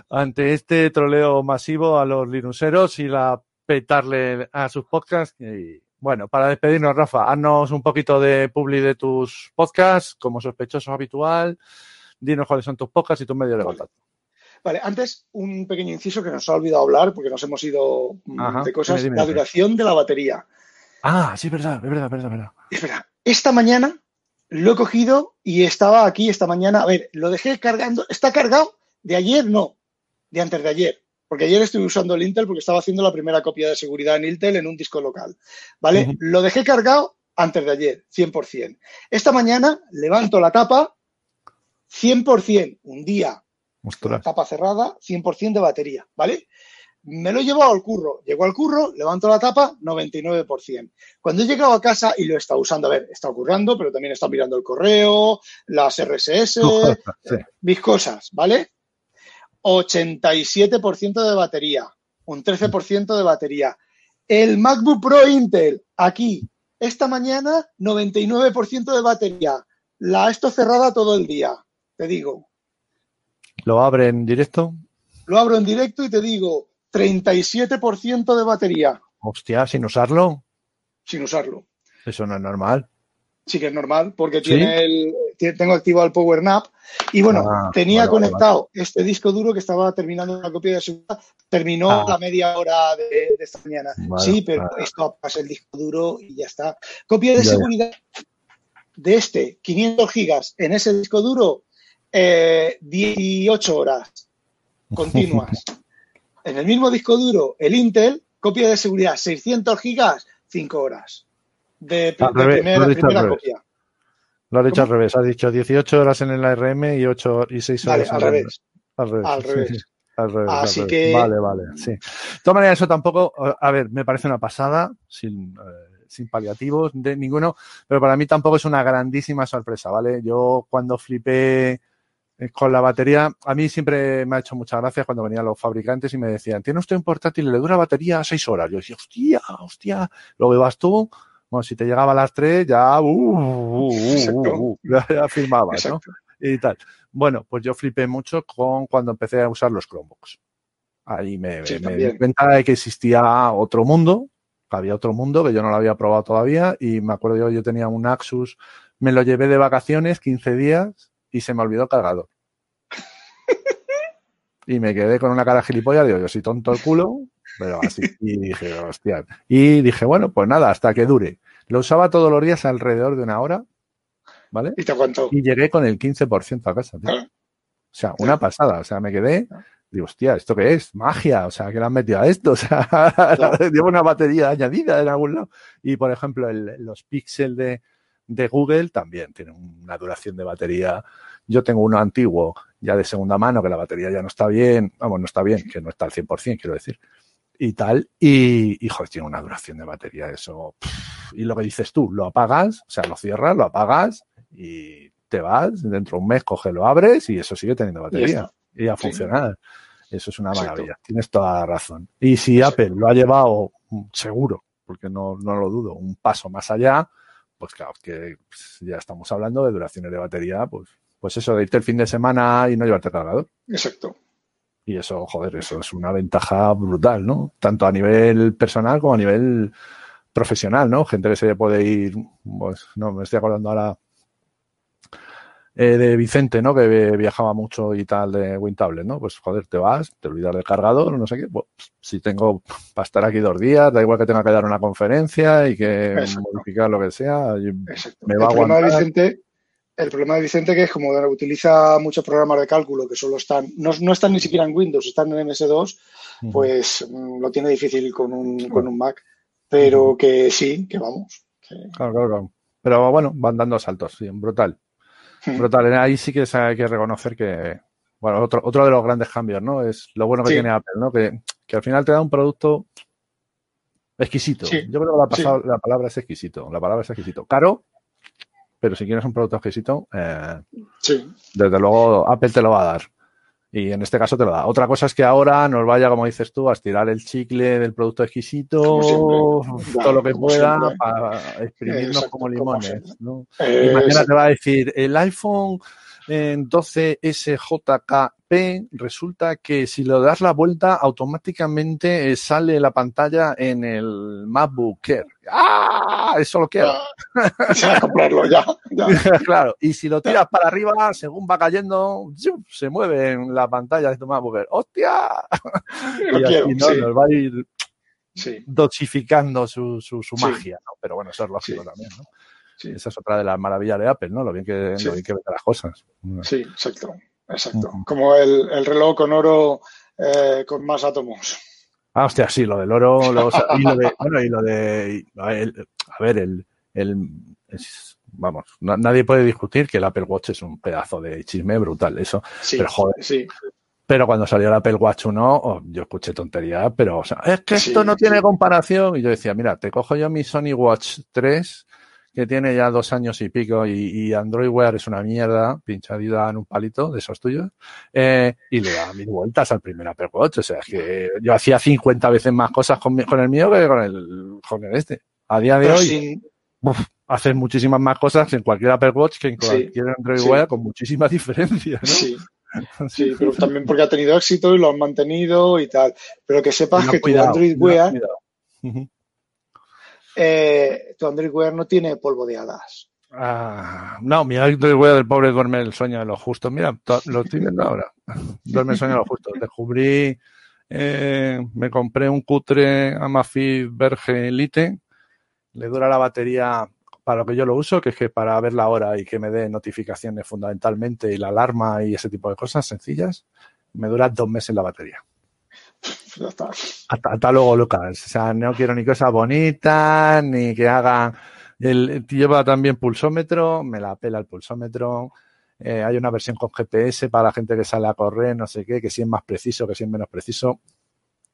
ante este troleo masivo a los linuseros y la petarle a sus podcasts y Bueno, para despedirnos, Rafa, haznos un poquito de publi de tus podcasts, como sospechoso habitual. Dinos cuáles son tus podcasts y tus medios de contacto. Vale, antes un pequeño inciso que nos ha olvidado hablar porque nos hemos ido mm, Ajá, de cosas. dime, dime, la dime. duración de la batería. Ah, sí, es verdad, es verdad, es verdad, es verdad. Espera, esta mañana lo he cogido y estaba aquí esta mañana. A ver, lo dejé cargando. ¿Está cargado? De ayer no, de antes de ayer. Porque ayer estuve usando el Intel porque estaba haciendo la primera copia de seguridad en Intel en un disco local. ¿Vale? Lo dejé cargado antes de ayer, 100%. Esta mañana levanto la tapa, 100%, un día Ostras. tapa cerrada, 100% de batería, ¿vale? Me lo he llevado al curro. Llego al curro, levanto la tapa, 99%. Cuando he llegado a casa y lo he estado usando, a ver, está ocurriendo, pero también he estado mirando el correo, las RSS, Sí. mis cosas, ¿vale? 87% de batería, un 13% de batería. El MacBook Pro Intel, aquí, esta mañana, 99% de batería. La esto cerrada todo el día, te digo. ¿Lo abre en directo? Lo abro en directo y te digo 37% de batería Hostia, sin usarlo. sin usarlo. Eso no es normal. Sí que es normal porque ¿Sí? tiene el, tengo activado el Power Nap y bueno, Ah, tenía vale, vale, conectado este disco duro que estaba terminando una copia de seguridad, terminó Ah. la media hora de, de esta mañana. Vale, sí, pero esto apagas el disco duro y ya está. Copia de Ya, ya. seguridad de este, 500 gigas en ese disco duro, eh, 18 horas continuas. en el mismo disco duro, el Intel, copia de seguridad, 600 gigas, 5 horas. De, de primera, primera copia. Lo has dicho ¿Cómo? al revés. Has dicho 18 horas en el ARM y 8 y 6 Vale, horas al en el- revés. Al revés. Al revés. sí, al revés, al Así revés. que- Vale, vale, sí. De todas maneras, eso tampoco, a ver, me parece una pasada, sin, eh, sin paliativos de ninguno, pero para mí tampoco es una grandísima sorpresa, ¿vale? Yo cuando flipé eh, con la batería, a mí siempre me ha hecho mucha gracia cuando venían los fabricantes y me decían, tiene usted un portátil y le dura batería 6 horas. Yo decía, hostia, hostia, luego ibas tú, bueno, si te llegaba a las 3 ya, uh, uh, uh, uh, ya, firmabas, ¿no? Y tal. Bueno, pues yo flipé mucho con cuando empecé a usar los Chromebooks. Ahí me, Sí, me di cuenta de que existía otro mundo, que había otro mundo que yo no lo había probado todavía y me acuerdo yo, yo tenía un Axus, me lo llevé de vacaciones 15 días y se me olvidó el cargador. Y me quedé con una cara gilipollas, digo, yo soy tonto el culo, pero así. Y dije, hostia. Y dije, bueno, pues nada, hasta que dure. Lo usaba todos los días alrededor de una hora, ¿vale? Y te. Y llegué con el 15% a casa, tío. Ah. O sea, una pasada. O sea, me quedé. Digo, hostia, ¿esto qué es? Magia. O sea, ¿qué le han metido a esto? O sea, lleva una batería añadida en algún lado. Y, por ejemplo, el- los Pixel de, de Google también tienen una duración de batería. Yo tengo uno antiguo, ya de segunda mano, que la batería ya no está bien. Vamos, no está bien, que no está al 100%, quiero decir. Y tal. Y, y joder, tiene una duración de batería eso. pff, Y lo que dices tú, lo apagas, o sea, lo cierras, lo apagas y te vas, dentro de un mes coges, lo abres y eso sigue teniendo Y batería está. y a Sí. funcionar. Eso es una Exacto. maravilla. Tienes toda la razón. Y si. Apple lo ha llevado, mm, seguro, porque no, no lo dudo, un paso más allá, pues claro, que pues, ya estamos hablando de duraciones de batería, pues, pues eso, de irte el fin de semana y no llevarte cargador. Exacto. Y eso, joder, eso es una ventaja brutal, ¿no? Tanto a nivel personal como a nivel profesional, ¿no? Gente que se puede ir, pues, no, me estoy acordando ahora eh, de Vicente, ¿no? Que viajaba mucho y tal de Wintable, ¿no? Pues, joder, te vas, te olvidas del cargador, no sé qué. Pues, si tengo para estar aquí dos días, da igual que tenga que dar una conferencia y que Exacto. modificar lo que sea. Me va a aguantar. Vicente, el problema de Vicente que es como utiliza muchos programas de cálculo que solo están, no, no están ni siquiera en Windows, están en MS2, pues mm, lo tiene difícil con un, con un Mac. Pero que sí, que vamos. que- Claro, claro, claro. Pero bueno, van dando saltos, sí, brutal. Hmm. Brutal. Ahí sí que hay que reconocer que, bueno, otro, otro de los grandes cambios, ¿no? Es lo bueno que Sí. tiene Apple, ¿no? Que, que al final te da un producto exquisito. Sí. Yo creo que la, pasado- la palabra es exquisito. La palabra es exquisito. Caro, pero si quieres un producto exquisito, eh, Sí, desde luego Apple te lo va a dar. Y en este caso te lo da. Otra cosa es que ahora nos vaya, como dices tú, a estirar el chicle del producto exquisito, Como todo lo que Como pueda siempre. para exprimirnos Exacto, como como limones. Eh, Y mañana te va a decir el iPhone en 12SJKP Resulta que si lo das la vuelta automáticamente eh, sale la pantalla en el MacBook Air. ¡Ah! Eso lo quiero. a comprarlo ya. ya. claro. Y si lo tiras para arriba, según va cayendo, se mueve en la pantalla de tu MacBook Air. ¡Hostia! Lo y quiero, ¿no? sí. nos va a ir Sí, dosificando su, su, su Sí. magia, ¿no? Pero bueno, eso es lógico también, ¿no? sí, Esa es otra de las maravillas de Apple, ¿no? Lo bien que, Sí. lo bien que vende las cosas. sí, exacto. Exacto. Como el, el reloj con oro eh, con más átomos. Ah, hostia, sí, lo del oro, lo- y lo de, bueno, y lo de, a ver, el- a ver, el, el- es- vamos, na- nadie puede discutir que el Apple Watch es un pedazo de chisme brutal, eso. Sí, Pero, joder. sí, Pero cuando salió el Apple Watch 1, oh, yo escuché tonterías, pero, o sea, es que esto Sí, no tiene comparación. Y yo decía, mira, te cojo yo mi Sony Watch 3, que tiene ya dos años y pico, y, y Android Wear es una mierda, pinchadita en un palito de esos tuyos, eh, y le daba mil vueltas al primer Apple Watch. O sea, es que yo hacía 50 veces más cosas con, el mío que con el, con el este. A día de pero hoy, uf, haces muchísimas más cosas en cualquier Apple Watch que en Sí, cualquier Android sí. Wear con muchísimas diferencias, ¿no? sí, sí, pero también porque ha tenido éxito y lo han mantenido y tal. Pero que sepas No, que tu cuidado, Android no, Wear, cuidado. Eh, tu Android Wear no tiene polvo de hadas. Ah, no, mi Android Wear del pobre duerme el sueño de los justos. Mira, lo estoy ahora. Duerme el sueño de los justos. Descubrí, eh, me compré un cutre Amafit Verge Elite. Le dura la batería para lo que yo lo uso, que es que para ver la hora y que me dé notificaciones fundamentalmente y la alarma y ese tipo de cosas sencillas, me dura dos meses la batería. Ya está. Hasta, hasta luego, Lucas. O sea, no quiero ni cosas bonitas, ni que hagan. El, lleva también pulsómetro, me la pela el pulsómetro. Eh, hay una versión con GPS para la gente que sale a correr, no sé qué, que si es más preciso, que si es menos preciso.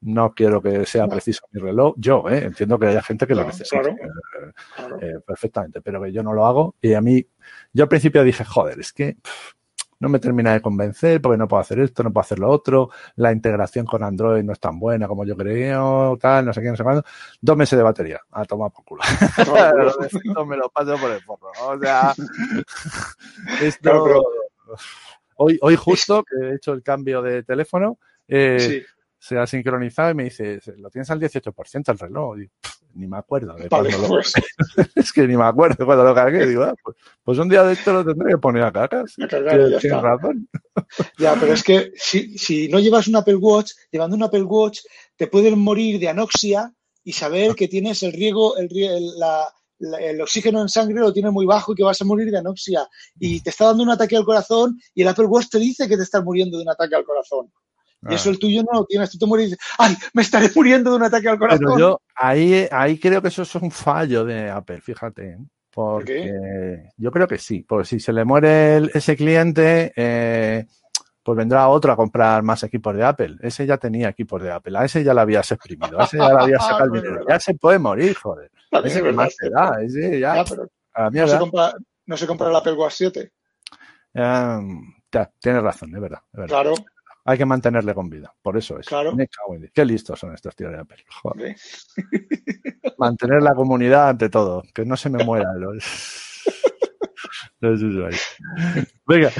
No quiero que sea No. preciso mi reloj. Yo, eh, entiendo que haya gente que lo No, necesite claro. eh, Claro. eh, perfectamente, pero que yo no lo hago. Y a mí, yo al principio dije, joder, es que pff, no me termina de convencer porque no puedo hacer esto, no puedo hacer lo otro, la integración con Android no es tan buena como yo creo, tal, no sé qué, no sé cuándo. Dos meses de batería, a tomar por culo. Defectos me lo paso por el forro. O sea, esto... Hoy, hoy justo que he hecho el cambio de teléfono, eh, Sí, se ha sincronizado y me dice, lo tienes al 18% el reloj. Y, pff, ni me acuerdo de vale, lo- pues es que ni me acuerdo cuando lo cargué. Digo, ah, pues, pues un día de esto lo tendré que poner a cargar. a cargar ya está. razón. Ya, pero es que si, si no llevas un Apple Watch, llevando un Apple Watch, te pueden morir de anoxia y saber que tienes el riego, el, el- la- la- el oxígeno en sangre lo tienes muy bajo y que vas a morir de anoxia. Y te está dando un ataque al corazón y el Apple Watch te dice que te estás muriendo de un ataque al corazón. Y Ah. eso el tuyo no lo tienes. Tú te mueres y dices, ¡ay, me estaré muriendo de un ataque al corazón! Pero yo ahí, ahí creo que eso es un fallo de Apple, fíjate. ¿eh? Porque yo creo que sí, porque si se le muere el- ese cliente, eh, pues vendrá otro a comprar más equipos de Apple. Ese ya tenía equipos de Apple, a ese ya lo habías exprimido, a ese ya le habías sacado el dinero. Ya se puede morir, joder. También Ese es que verdad. más te da, ese ya, Ya, pero a la no se, compra, no se compra el Apple Watch 7. Um, ya, tienes razón, verdad, es verdad. Claro, Hay que mantenerle con vida, por eso es. Claro. Qué listos son estos tíos de Apple. Joder. Mantener la comunidad ante todo, que no se me mueran los, Venga,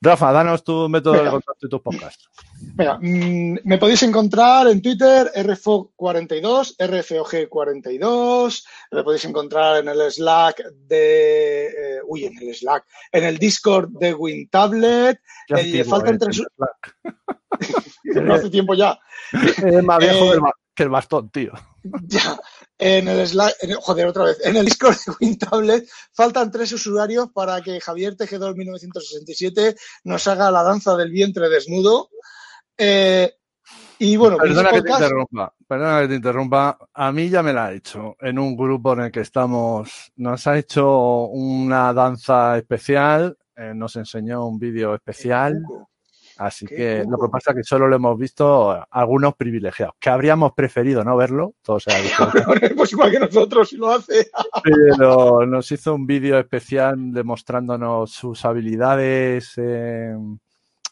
Rafa, danos tu método de contacto y tus podcasts. Venga, mm, me podéis encontrar en Twitter, RFO42, RFOG42. Me podéis encontrar en el Slack de. eh, uy, en el Slack. En el Discord de WinTablet. Eh, antiguo faltan tres-. No hace tiempo ya. Eres más viejo Eh, que el bastón, tío. Ya. En el Slack. en el- joder, otra vez. En el Discord de WinTablet faltan tres usuarios para que Javier Tejedor 1967 nos haga la danza del vientre desnudo. Eh, y bueno, Perdona que te interrumpa, perdona que te interrumpa. A mí ya me la ha hecho en un grupo en el que estamos. Nos ha hecho una danza especial, eh, nos enseñó un vídeo especial. Así Qué que lo que pasa es que solo lo hemos visto algunos privilegiados, que habríamos preferido no verlo, todo sea dicho, pues igual que nosotros, si lo hace. pero nos hizo un vídeo especial demostrándonos sus habilidades eh,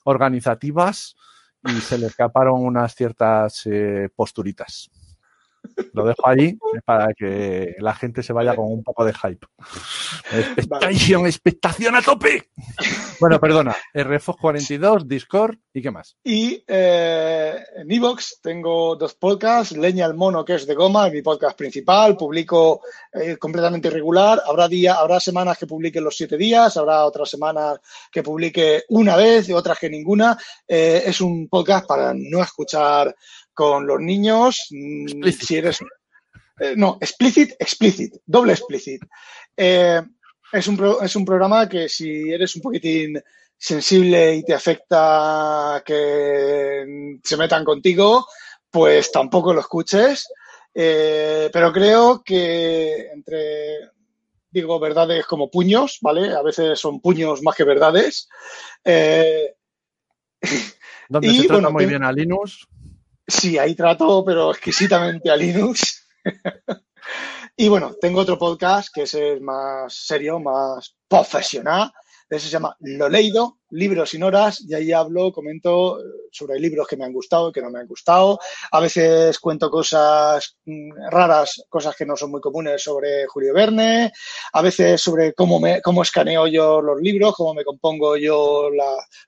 organizativas y se le escaparon unas ciertas eh, posturitas. Lo dejo ahí para que la gente se vaya con un poco de hype. Expectación, expectación a tope. Bueno, perdona. RFOS 42, Discord y qué más. Y eh, en Evox tengo dos podcasts. Leña al mono, que es de goma, es mi podcast principal. Publico eh, completamente irregular. Habrá día, habrá semanas que publique los siete días, habrá otras semanas que publique una vez y otras que ninguna. Eh, es un podcast para no escuchar con los niños. mm, Explicit. Si eres. eh, no, explicit, explicit, doble explicit. Eh, es, un pro- es un programa que si eres un poquitín sensible y te afecta que se metan contigo, pues tampoco lo escuches. Eh, pero creo que entre, digo, verdades como puños, ¿vale? A veces son puños más que verdades. Eh, Donde se trata bueno, muy bien a Linux. Sí, ahí trato, pero exquisitamente a Linux. y bueno, tengo otro podcast que es más serio, más profesional. Ese se llama Lo Leído, Libros sin Horas, y ahí hablo, comento sobre libros que me han gustado y que no me han gustado. A veces cuento cosas mm, raras, cosas que no son muy comunes sobre Julio Verne. A veces sobre cómo, me, cómo escaneo yo los libros, cómo me compongo yo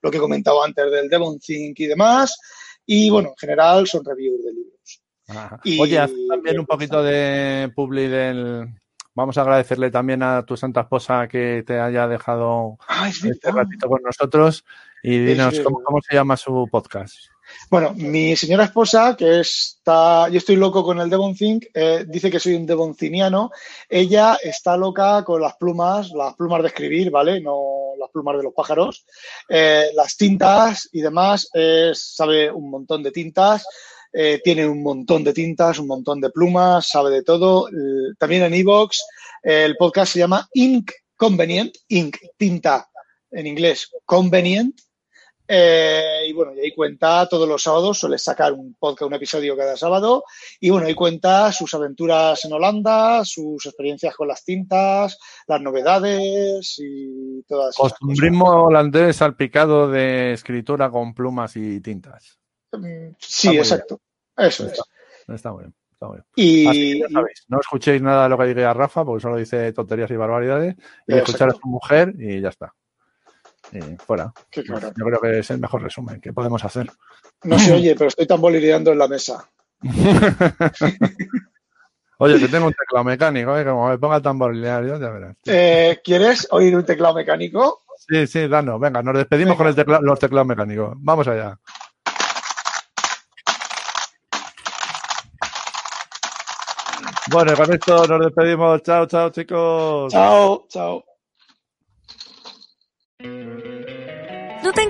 lo que he comentado antes del Devon Think y demás. Y bueno, en general son reviews de libros. Ajá. Y- Oye, haz también un poquito de publi del. Vamos a agradecerle también a tu santa esposa que te haya dejado Ah, es este verdad. ratito con nosotros y dinos cómo se llama su podcast. Bueno, mi señora esposa, que está, yo estoy loco con el Devon Think, eh, dice que soy un devonciniano. Ella está loca con las plumas, las plumas de escribir, ¿vale? No las plumas de los pájaros. Eh, las tintas y demás, es- sabe un montón de tintas. eh, tiene un montón de tintas, un montón de plumas, sabe de todo. Eh, también en Evox, el podcast se llama Ink Convenient, Ink, tinta en inglés, Convenient. Eh, y bueno, y ahí cuenta todos los sábados, suele sacar un podcast, un episodio cada sábado. Y bueno, ahí cuenta sus aventuras en Holanda, sus experiencias con las tintas, las novedades y todas esas cosas. Costumbrismo holandés salpicado de escritura con plumas y tintas. Mm, Sí, exacto. Eso es. Está, muy bien. Está muy bien. Así que Y, ya sabéis, no escuchéis nada de lo que diga Rafa, porque solo dice tonterías y barbaridades, y escuchar a su mujer y ya está. Y fuera. qué. Yo creo que es el mejor resumen que podemos hacer. No se oye, pero estoy tamborileando en la mesa. Oye, que tengo un teclado mecánico, ¿eh? como me ponga a tamborilear, yo ya verás. Eh, ¿Quieres oír un teclado mecánico? Sí, sí, danos, venga, nos despedimos Venga. con el tecla- los teclados mecánicos. Vamos allá. Bueno, con esto nos despedimos. Chao, chao, chicos. Chao, chao.